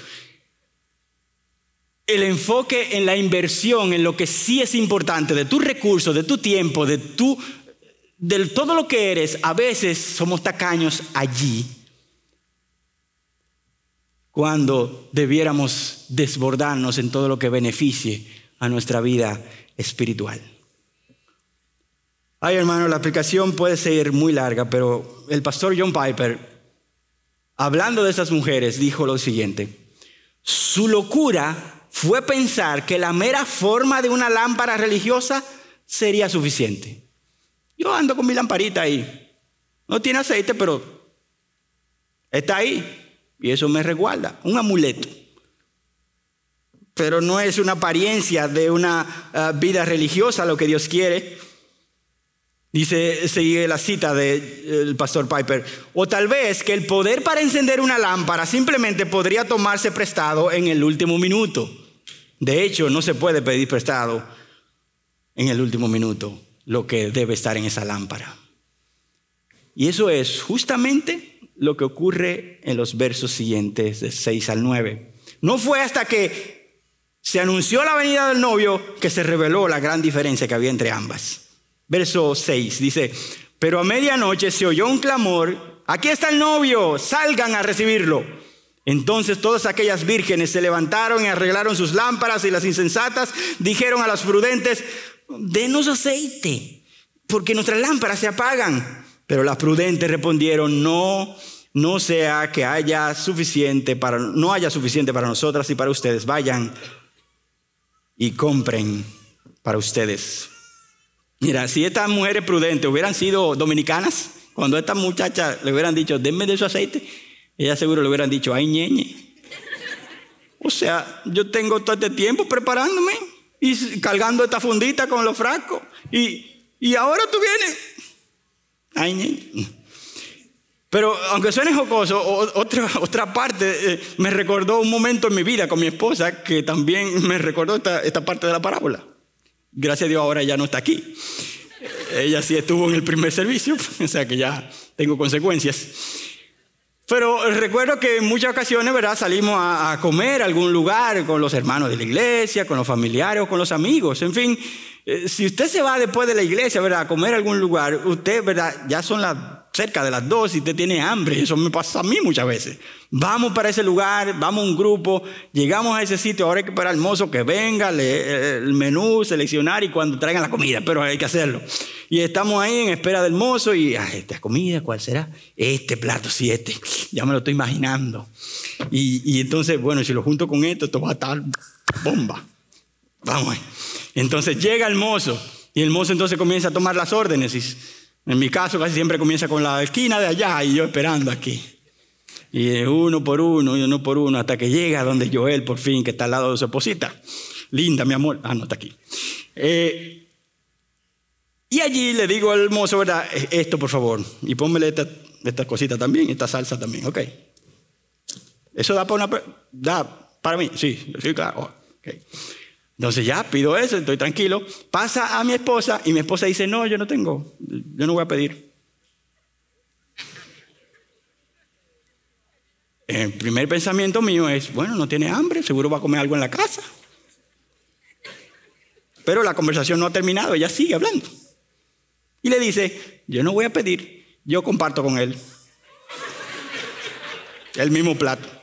el enfoque en la inversión, en lo que sí es importante, de tus recursos, de tu tiempo, de tu, del todo lo que eres, a veces somos tacaños allí cuando debiéramos desbordarnos en todo lo que beneficie a nuestra vida espiritual. Ay, hermano, la aplicación puede ser muy larga, pero el pastor John Piper, hablando de esas mujeres, dijo lo siguiente, su locura fue pensar que la mera forma de una lámpara religiosa sería suficiente. Yo ando con mi lamparita ahí. No tiene aceite, pero está ahí. Y eso me resguarda. Un amuleto. Pero no es una apariencia de una eh, vida religiosa lo que Dios quiere. Dice, sigue la cita del pastor Piper. O tal vez que el poder para encender una lámpara simplemente podría tomarse prestado en el último minuto. De hecho, no se puede pedir prestado en el último minuto lo que debe estar en esa lámpara. Y eso es justamente lo que ocurre en los versos siguientes de 6 al 9. No fue hasta que se anunció la venida del novio que se reveló la gran diferencia que había entre ambas. Verso 6 dice, pero a medianoche se oyó un clamor, aquí está el novio, salgan a recibirlo. Entonces todas aquellas vírgenes se levantaron y arreglaron sus lámparas y las insensatas dijeron a las prudentes, denos aceite, porque nuestras lámparas se apagan. Pero las prudentes respondieron, no, no sea que haya suficiente para, no haya suficiente para nosotras y para ustedes. Vayan y compren para ustedes. Mira, si estas mujeres prudentes hubieran sido dominicanas, cuando estas muchachas le hubieran dicho, denme de su aceite, ella seguro le hubieran dicho, ay, ñeñe. O sea, yo tengo todo este tiempo preparándome y cargando esta fundita con los frascos. Y, y ahora tú vienes. Ay. Pero aunque suene jocoso, otra, otra parte eh, me recordó un momento en mi vida con mi esposa que también me recordó esta, esta parte de la parábola. Gracias a Dios ahora ya no está aquí. Ella sí estuvo en el primer servicio, (laughs) o sea que ya tengo consecuencias. Pero recuerdo que en muchas ocasiones, ¿verdad? Salimos a, comer a algún lugar con los hermanos de la iglesia, con los familiares o con los amigos. En fin, eh, si usted se va después de la iglesia, ¿verdad? A comer a algún lugar, usted, ¿verdad? Ya son las cerca de las dos y usted tiene hambre. Eso me pasa a mí muchas veces. Vamos para ese lugar, vamos un grupo, llegamos a ese sitio, ahora hay que esperar al mozo que venga, el menú, seleccionar y cuando traigan la comida, pero hay que hacerlo. Y estamos ahí en espera del mozo y, esta comida, ¿cuál será? Este plato, sí, este. Ya me lo estoy imaginando. Y, entonces, bueno, si lo junto con esto, esto va a estar bomba. Vamos. Entonces llega el mozo y el mozo entonces comienza a tomar las órdenes. Y en mi caso casi siempre comienza con la esquina de allá y yo esperando aquí. Y uno por uno, y uno por uno, hasta que llega donde Joel por fin, que está al lado de su esposita. Linda, mi amor. Ah, no, está aquí. Eh, y allí le digo al mozo, ¿verdad? E, esto, por favor. Y pónmele esta, esta cosita también, esta salsa también, ok. ¿Eso da para una... da para mí? Sí, sí, claro. Okay. Entonces ya pido eso, estoy tranquilo. Pasa a mi esposa y mi esposa dice, no, yo no tengo, yo no voy a pedir. El primer pensamiento mío es, bueno, no tiene hambre, seguro va a comer algo en la casa. Pero la conversación no ha terminado, ella sigue hablando. Y le dice, yo no voy a pedir, yo comparto con él. El mismo plato.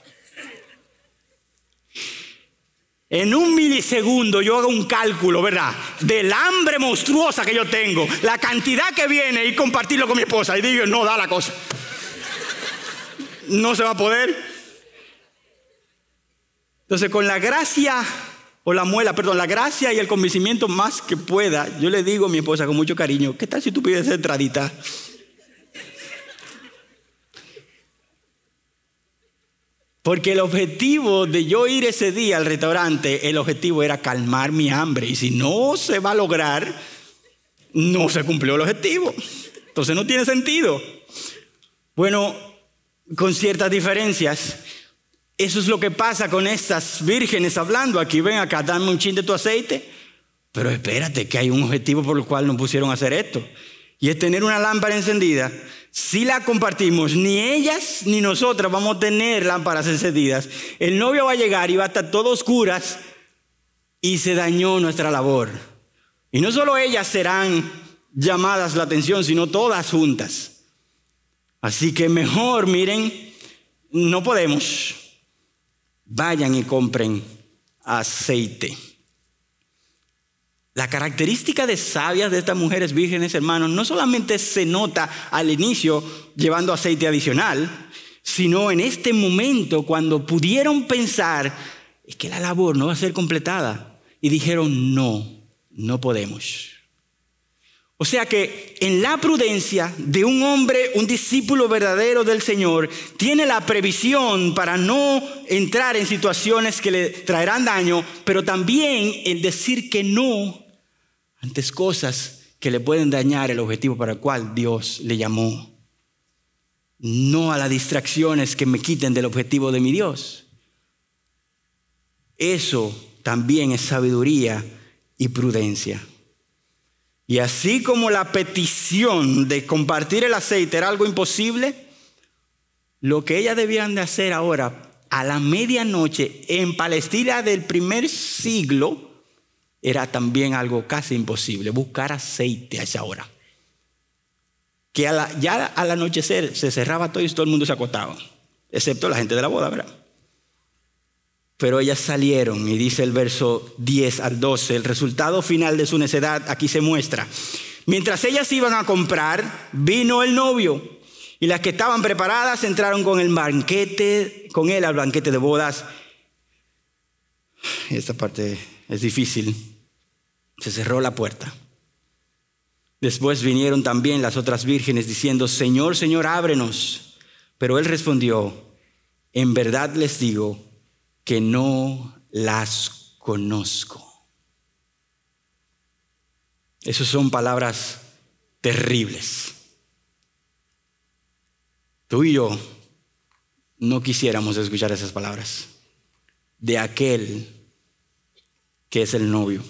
En un milisegundo yo hago un cálculo, ¿verdad? del hambre monstruosa que yo tengo, la cantidad que viene y compartirlo con mi esposa. Y digo, no da la cosa. No se va a poder. Entonces, con la gracia o la muela, perdón, la gracia y el convencimiento más que pueda, yo le digo a mi esposa con mucho cariño, ¿qué tal si tú pides entradita? Porque el objetivo de yo ir ese día al restaurante, el objetivo era calmar mi hambre. Y si no se va a lograr, no se cumplió el objetivo. Entonces no tiene sentido. Bueno, con ciertas diferencias. Eso es lo que pasa con estas vírgenes hablando aquí. Ven acá, dame un chin de tu aceite. Pero espérate, que hay un objetivo por el cual nos pusieron a hacer esto. Y es tener una lámpara encendida si la compartimos, ni ellas ni nosotras vamos a tener lámparas encendidas. El novio va a llegar y va a estar todo oscuras y se dañó nuestra labor. Y no solo ellas serán llamadas la atención, sino todas juntas. Así que mejor, miren, no podemos. Vayan y compren aceite. La característica de sabias de estas mujeres vírgenes, hermanos, no solamente se nota al inicio llevando aceite adicional, sino en este momento cuando pudieron pensar, es que la labor no va a ser completada. Y dijeron, no, no podemos. O sea que en la prudencia de un hombre, un discípulo verdadero del Señor, tiene la previsión para no entrar en situaciones que le traerán daño, pero también el decir que no antes cosas que le pueden dañar el objetivo para el cual Dios le llamó. No a las distracciones que me quiten del objetivo de mi Dios. Eso también es sabiduría y prudencia. Y así como la petición de compartir el aceite era algo imposible, lo que ellas debían de hacer ahora a la medianoche en Palestina del primer siglo, era también algo casi imposible, buscar aceite a esa hora. Que ya al anochecer se cerraba todo y todo el mundo se acostaba, excepto la gente de la boda, ¿verdad? Pero ellas salieron y dice el verso 10 al 12, el resultado final de su necedad aquí se muestra. Mientras ellas iban a comprar, vino el novio y las que estaban preparadas entraron con el banquete, con él al banquete de bodas. Esta parte es difícil. Se cerró la puerta. Después vinieron también las otras vírgenes diciendo, Señor, Señor, ábrenos. Pero él respondió, en verdad les digo que no las conozco. Esas son palabras terribles. Tú y yo no quisiéramos escuchar esas palabras de aquel que es el novio.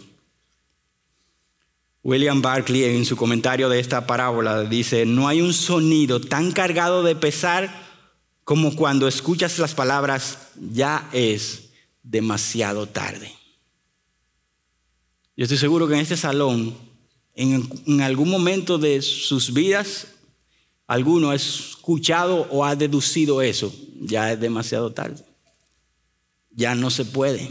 William Barclay en su comentario de esta parábola dice, no hay un sonido tan cargado de pesar como cuando escuchas las palabras, ya es demasiado tarde. Yo estoy seguro que en este salón, en, algún momento de sus vidas, alguno ha escuchado o ha deducido eso, ya es demasiado tarde. Ya no se puede.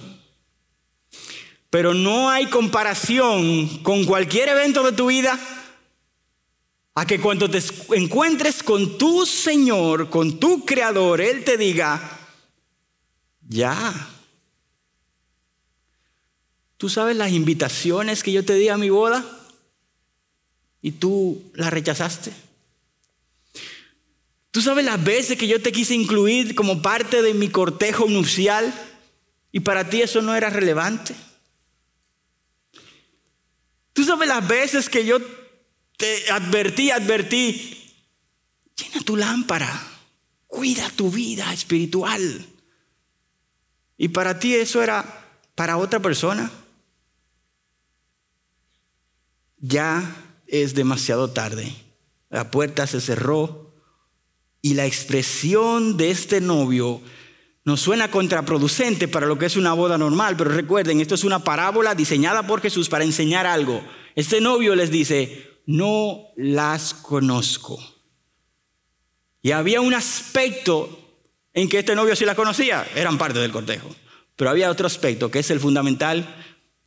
Pero no hay comparación con cualquier evento de tu vida a que cuando te encuentres con tu Señor, con tu Creador, Él te diga, ya. ¿Tú sabes las invitaciones que yo te di a mi boda? Y tú las rechazaste. ¿Tú sabes las veces que yo te quise incluir como parte de mi cortejo nupcial y para ti eso no era relevante? Tú sabes las veces que yo te advertí, advertí, llena tu lámpara, cuida tu vida espiritual. Y para ti eso era para otra persona. Ya es demasiado tarde. La puerta se cerró y la expresión de este novio nos suena contraproducente para lo que es una boda normal, pero recuerden, esto es una parábola diseñada por Jesús para enseñar algo. Este novio les dice, no las conozco. Y había un aspecto en que este novio sí las conocía, eran parte del cortejo. Pero había otro aspecto que es el fundamental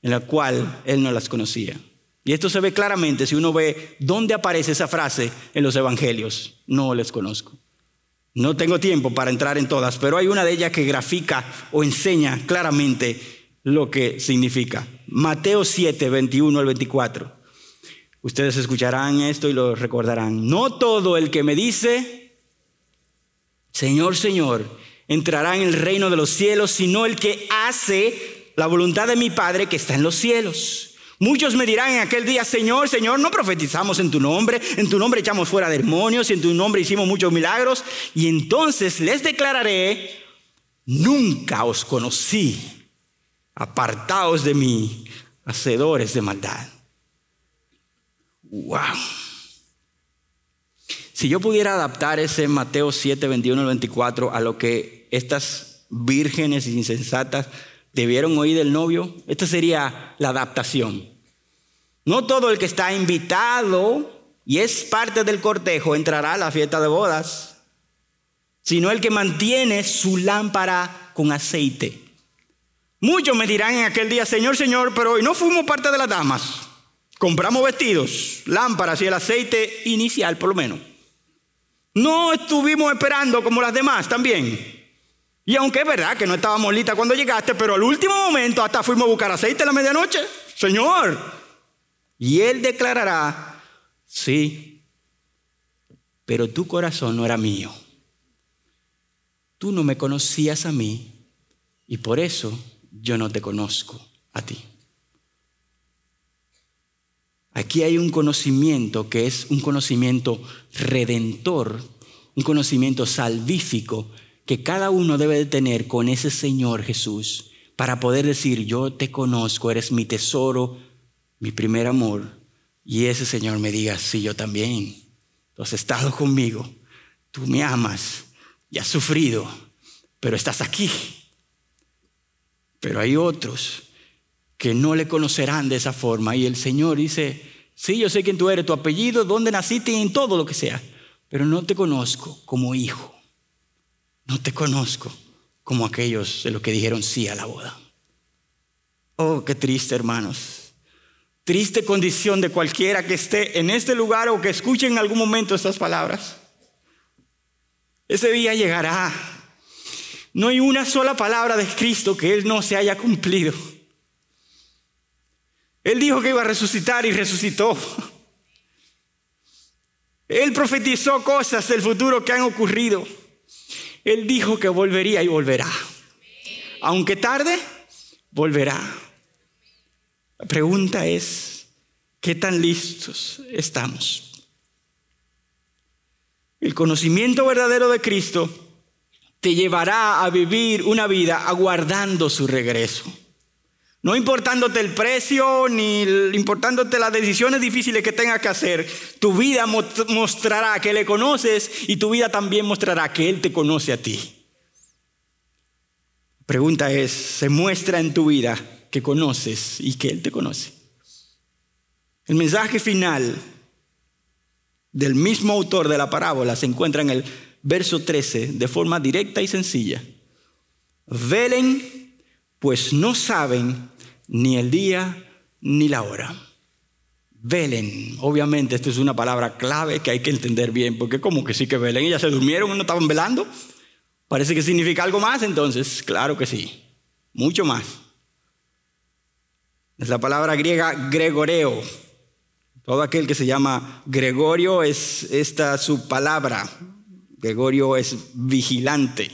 en la cual él no las conocía. Y esto se ve claramente si uno ve dónde aparece esa frase en los evangelios. No les conozco. No tengo tiempo para entrar en todas, pero hay una de ellas que grafica o enseña claramente lo que significa. Mateo 7, 21 al 24. Ustedes escucharán esto y lo recordarán. No todo el que me dice, Señor, Señor, entrará en el reino de los cielos, sino el que hace la voluntad de mi Padre que está en los cielos. Muchos me dirán en aquel día, Señor, Señor, no profetizamos en tu nombre, en tu nombre echamos fuera demonios, y en tu nombre hicimos muchos milagros. Y entonces les declararé, nunca os conocí, apartaos de mí, hacedores de maldad. Wow. Si yo pudiera adaptar ese Mateo 7, 21 al 24 a lo que estas vírgenes insensatas debieron oír del novio, esta sería la adaptación. No todo el que está invitado y es parte del cortejo entrará a la fiesta de bodas, sino el que mantiene su lámpara con aceite. Muchos me dirán en aquel día, Señor, Señor, pero hoy no fuimos parte de las damas. Compramos vestidos, lámparas y el aceite inicial por lo menos. No estuvimos esperando como las demás también. Y aunque es verdad que no estábamos listas cuando llegaste, pero al último momento hasta fuimos a buscar aceite a la medianoche. Señor. Y Él declarará, sí, pero tu corazón no era mío. Tú no me conocías a mí y por eso yo no te conozco a ti. Aquí hay un conocimiento que es un conocimiento redentor, un conocimiento salvífico que cada uno debe de tener con ese Señor Jesús para poder decir, yo te conozco, eres mi tesoro, mi primer amor, y ese Señor me diga, sí, yo también, tú has estado conmigo, tú me amas y has sufrido, pero estás aquí. Pero hay otros que no le conocerán de esa forma y el Señor dice, sí, yo sé quién tú eres, tu apellido, dónde naciste y en todo lo que sea, pero no te conozco como hijo. No te conozco como aquellos de los que dijeron sí a la boda. Oh, qué triste, hermanos. Triste condición de cualquiera que esté en este lugar o que escuche en algún momento estas palabras. Ese día llegará. No hay una sola palabra de Cristo que Él no se haya cumplido. Él dijo que iba a resucitar y resucitó. Él profetizó cosas del futuro que han ocurrido. Él dijo que volvería y volverá. Aunque tarde, volverá. La pregunta es, ¿qué tan listos estamos? El conocimiento verdadero de Cristo te llevará a vivir una vida aguardando su regreso. No importándote el precio ni importándote las decisiones difíciles que tengas que hacer, tu vida mostrará que le conoces y tu vida también mostrará que Él te conoce a ti. Pregunta es, ¿se muestra en tu vida que conoces y que Él te conoce? El mensaje final del mismo autor de la parábola se encuentra en el verso 13 de forma directa y sencilla. Velen, pues no saben ni el día ni la hora. Velen. Obviamente, esto es una palabra clave que hay que entender bien, porque como que sí que velen. Ellas se durmieron no estaban velando. Parece que significa algo más, entonces, claro que sí. Mucho más. Es la palabra griega gregoreo. Todo aquel que se llama Gregorio es esta su palabra. Gregorio es vigilante.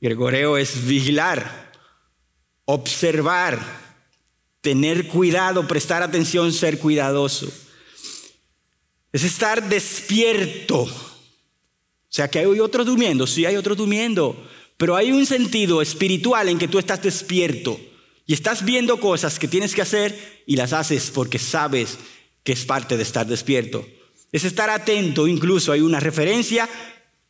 Gregoreo es vigilar, observar, tener cuidado, prestar atención, ser cuidadoso. Es estar despierto. O sea que hay otros durmiendo, sí hay otros durmiendo, pero hay un sentido espiritual en que tú estás despierto y estás viendo cosas que tienes que hacer y las haces porque sabes que es parte de estar despierto. Es estar atento, incluso hay una referencia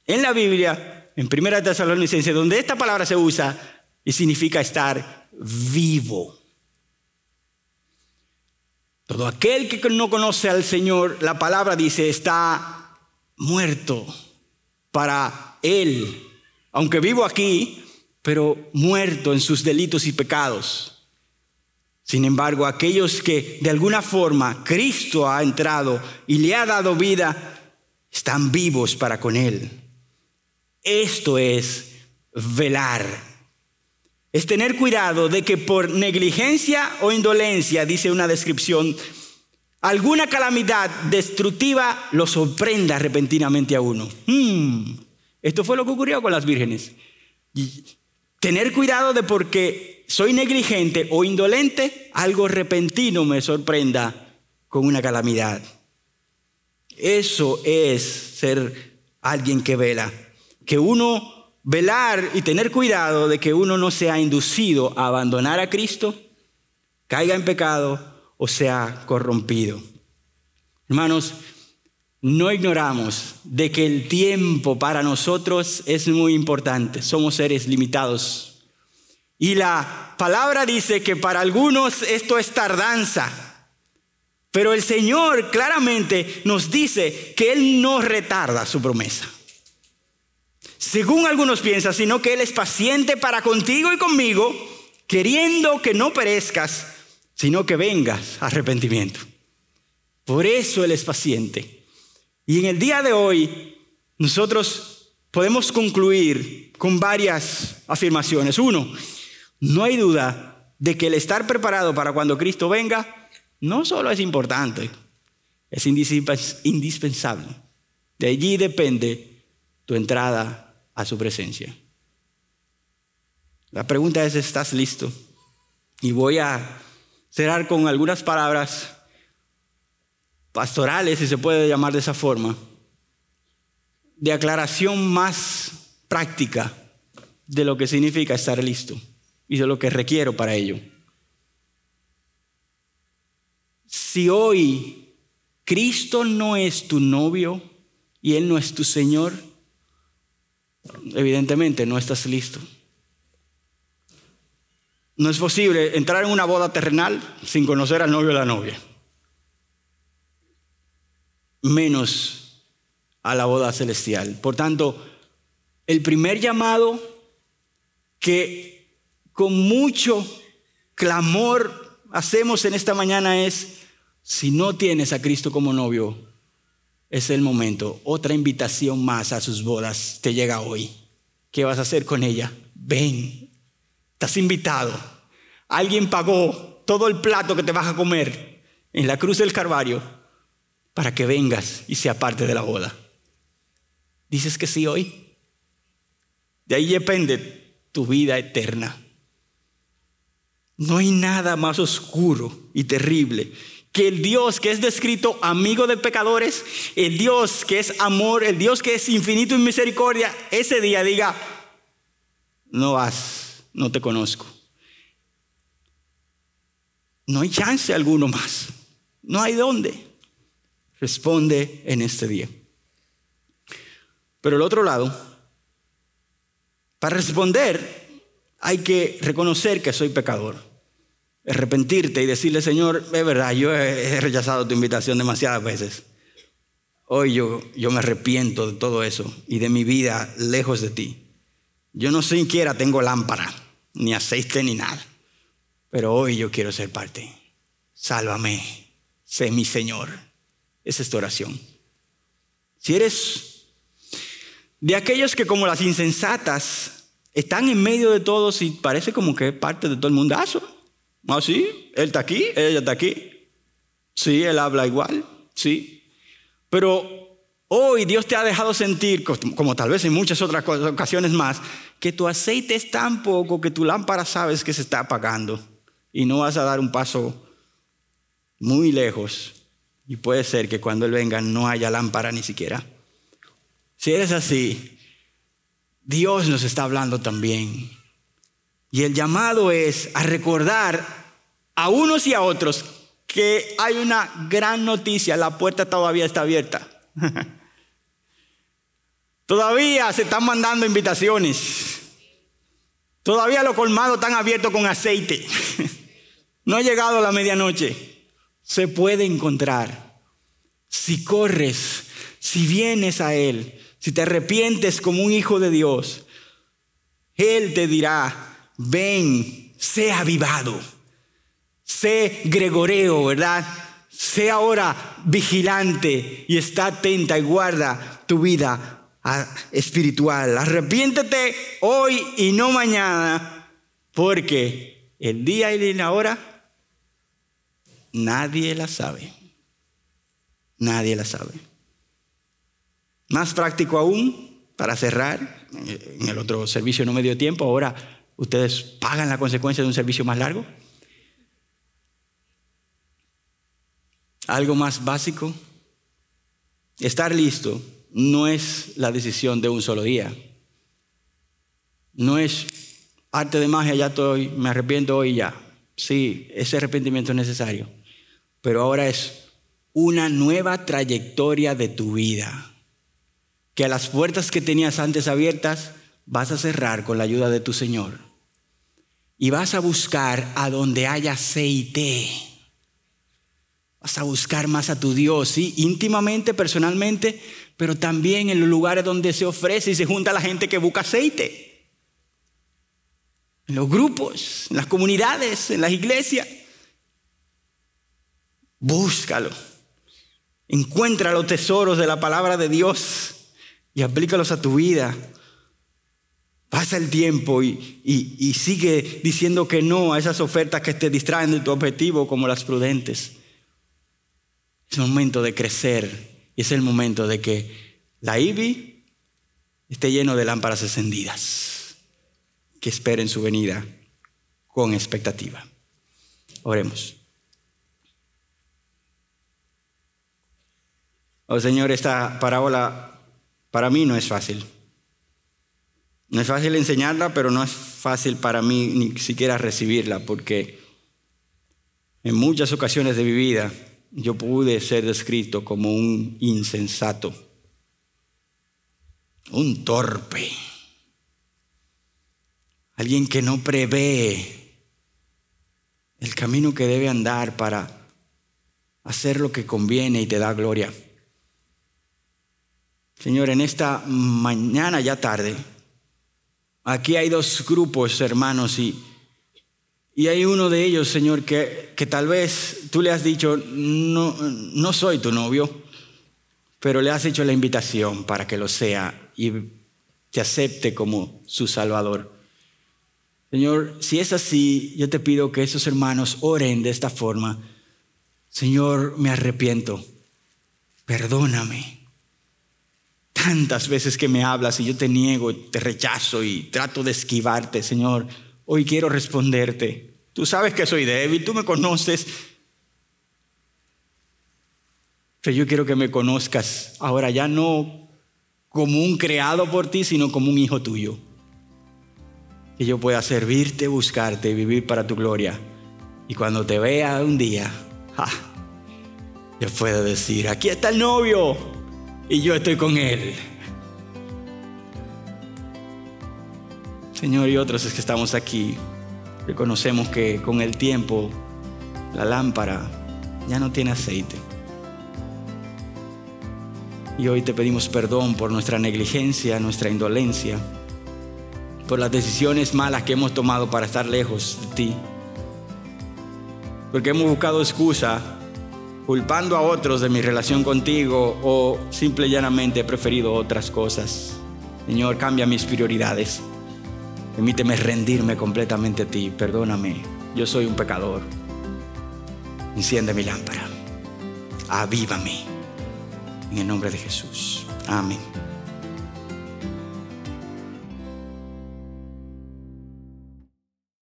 en la Biblia, en Primera Tesalonicense, donde esta palabra se usa y significa estar vivo. Todo aquel que no conoce al Señor, la palabra dice, está muerto para Él. Aunque vivo aquí, pero muerto en sus delitos y pecados. Sin embargo, aquellos que de alguna forma Cristo ha entrado y le ha dado vida, están vivos para con Él. Esto es velar. Es tener cuidado de que por negligencia o indolencia, dice una descripción, alguna calamidad destructiva lo sorprenda repentinamente a uno. Hmm, esto fue lo que ocurrió con las vírgenes. Tener cuidado de porque soy negligente o indolente, algo repentino me sorprenda con una calamidad. Eso es ser alguien que vela. Que uno velar y tener cuidado de que uno no sea inducido a abandonar a Cristo, caiga en pecado o sea corrompido. Hermanos, no ignoramos de que el tiempo para nosotros es muy importante. Somos seres limitados. Y la palabra dice que para algunos esto es tardanza. Pero el Señor claramente nos dice que Él no retarda su promesa. Según algunos piensan, sino que Él es paciente para contigo y conmigo, queriendo que no perezcas, sino que vengas a arrepentimiento. Por eso Él es paciente. Y en el día de hoy nosotros podemos concluir con varias afirmaciones. Uno, no hay duda de que el estar preparado para cuando Cristo venga no solo es importante, es indispensable. De allí depende tu entrada a su presencia. La pregunta es, ¿estás listo? Y voy a cerrar con algunas palabras pastorales, si se puede llamar de esa forma, de aclaración más práctica de lo que significa estar listo y de lo que requiero para ello. Si hoy Cristo no es tu novio y Él no es tu Señor, evidentemente no estás listo. No es posible entrar en una boda terrenal sin conocer al novio o la novia menos a la boda celestial. Por tanto, el primer llamado que con mucho clamor hacemos en esta mañana es, si no tienes a Cristo como novio, es el momento. Otra invitación más a sus bodas te llega hoy. ¿Qué vas a hacer con ella? Ven, estás invitado. Alguien pagó todo el plato que te vas a comer en la cruz del Calvario para que vengas y sea parte de la boda. ¿Dices que sí hoy? De ahí depende tu vida eterna. No hay nada más oscuro y terrible que el Dios que es descrito amigo de pecadores, el Dios que es amor, el Dios que es infinito en misericordia, ese día diga, no vas, no te conozco. No hay chance alguno más. No hay dónde. Responde en este día. Pero el otro lado, para responder hay que reconocer que soy pecador. Arrepentirte y decirle, Señor, es verdad, yo he rechazado tu invitación demasiadas veces. Hoy yo, yo me arrepiento de todo eso y de mi vida lejos de ti. Yo no siquiera tengo lámpara, ni aceite, ni nada. Pero hoy yo quiero ser parte. Sálvame, sé mi Señor es esta oración. Si eres de aquellos que como las insensatas están en medio de todos y parece como que es parte de todo el mundazo. ¿Ah, sí? Él está aquí, ella está aquí. Sí, él habla igual, sí. Pero hoy Dios te ha dejado sentir, como tal vez en muchas otras ocasiones más, que tu aceite es tan poco que tu lámpara sabes que se está apagando y no vas a dar un paso muy lejos y puede ser que cuando Él venga no haya lámpara ni siquiera. Si eres así, Dios nos está hablando también. Y el llamado es a recordar a unos y a otros que hay una gran noticia, la puerta todavía está abierta. (laughs) todavía se están mandando invitaciones. Todavía los colmados están abiertos con aceite. (laughs) no ha llegado la medianoche se puede encontrar. Si corres, si vienes a Él, si te arrepientes como un hijo de Dios, Él te dirá, ven, sea avivado, sé gregoreo, ¿verdad? Sé ahora vigilante y está atenta y guarda tu vida ah, espiritual. Arrepiéntete hoy y no mañana, porque el día y la hora nadie la sabe. Nadie la sabe. Más práctico aún, para cerrar, en el otro servicio no me dio tiempo, ahora ustedes pagan la consecuencia de un servicio más largo. Algo más básico, estar listo no es la decisión de un solo día. No es arte de magia, ya estoy, me arrepiento hoy ya. Sí, ese arrepentimiento es necesario. Pero ahora es una nueva trayectoria de tu vida que a las puertas que tenías antes abiertas vas a cerrar con la ayuda de tu Señor. Y vas a buscar a donde haya aceite. Vas a buscar más a tu Dios, ¿sí? íntimamente, personalmente, pero también en los lugares donde se ofrece y se junta la gente que busca aceite. En los grupos, en las comunidades, en las iglesias. Búscalo. Encuentra los tesoros de la palabra de Dios y aplícalos a tu vida. Pasa el tiempo y, sigue diciendo que no a esas ofertas que te distraen de tu objetivo como las prudentes. Es el momento de crecer y es el momento de que la IBI esté lleno de lámparas encendidas que esperen su venida con expectativa. Oremos. Oh Señor, esta parábola para mí no es fácil. No es fácil enseñarla, pero no es fácil para mí ni siquiera recibirla, porque en muchas ocasiones de mi vida yo pude ser descrito como un insensato, un torpe, alguien que no prevé el camino que debe andar para hacer lo que conviene y te da gloria. Señor, en esta mañana ya tarde, aquí hay dos grupos, hermanos, y, y hay uno de ellos, Señor, que, que tal vez tú le has dicho, no, no soy tu novio, pero le has hecho la invitación para que lo sea y te acepte como su Salvador. Señor, si es así, yo te pido que esos hermanos oren de esta forma. Señor, me arrepiento, perdóname tantas veces que me hablas y yo te niego, te rechazo y trato de esquivarte, Señor. Hoy quiero responderte. Tú sabes que soy débil, tú me conoces. Pero yo quiero que me conozcas ahora ya no como un creado por ti, sino como un hijo tuyo. Que yo pueda servirte, buscarte vivir para tu gloria. Y cuando te vea un día, yo puedo decir, aquí está el novio y yo estoy con Él. Señor, y otros es que estamos aquí, reconocemos que con el tiempo la lámpara ya no tiene aceite. Y hoy te pedimos perdón por nuestra negligencia, nuestra indolencia, por las decisiones malas que hemos tomado para estar lejos de ti. Porque hemos buscado excusa culpando a otros de mi relación contigo o simple y llanamente he preferido otras cosas. Señor, cambia mis prioridades. Permíteme rendirme completamente a ti. Perdóname. Yo soy un pecador. Enciende mi lámpara. Avívame. En el nombre de Jesús. Amén.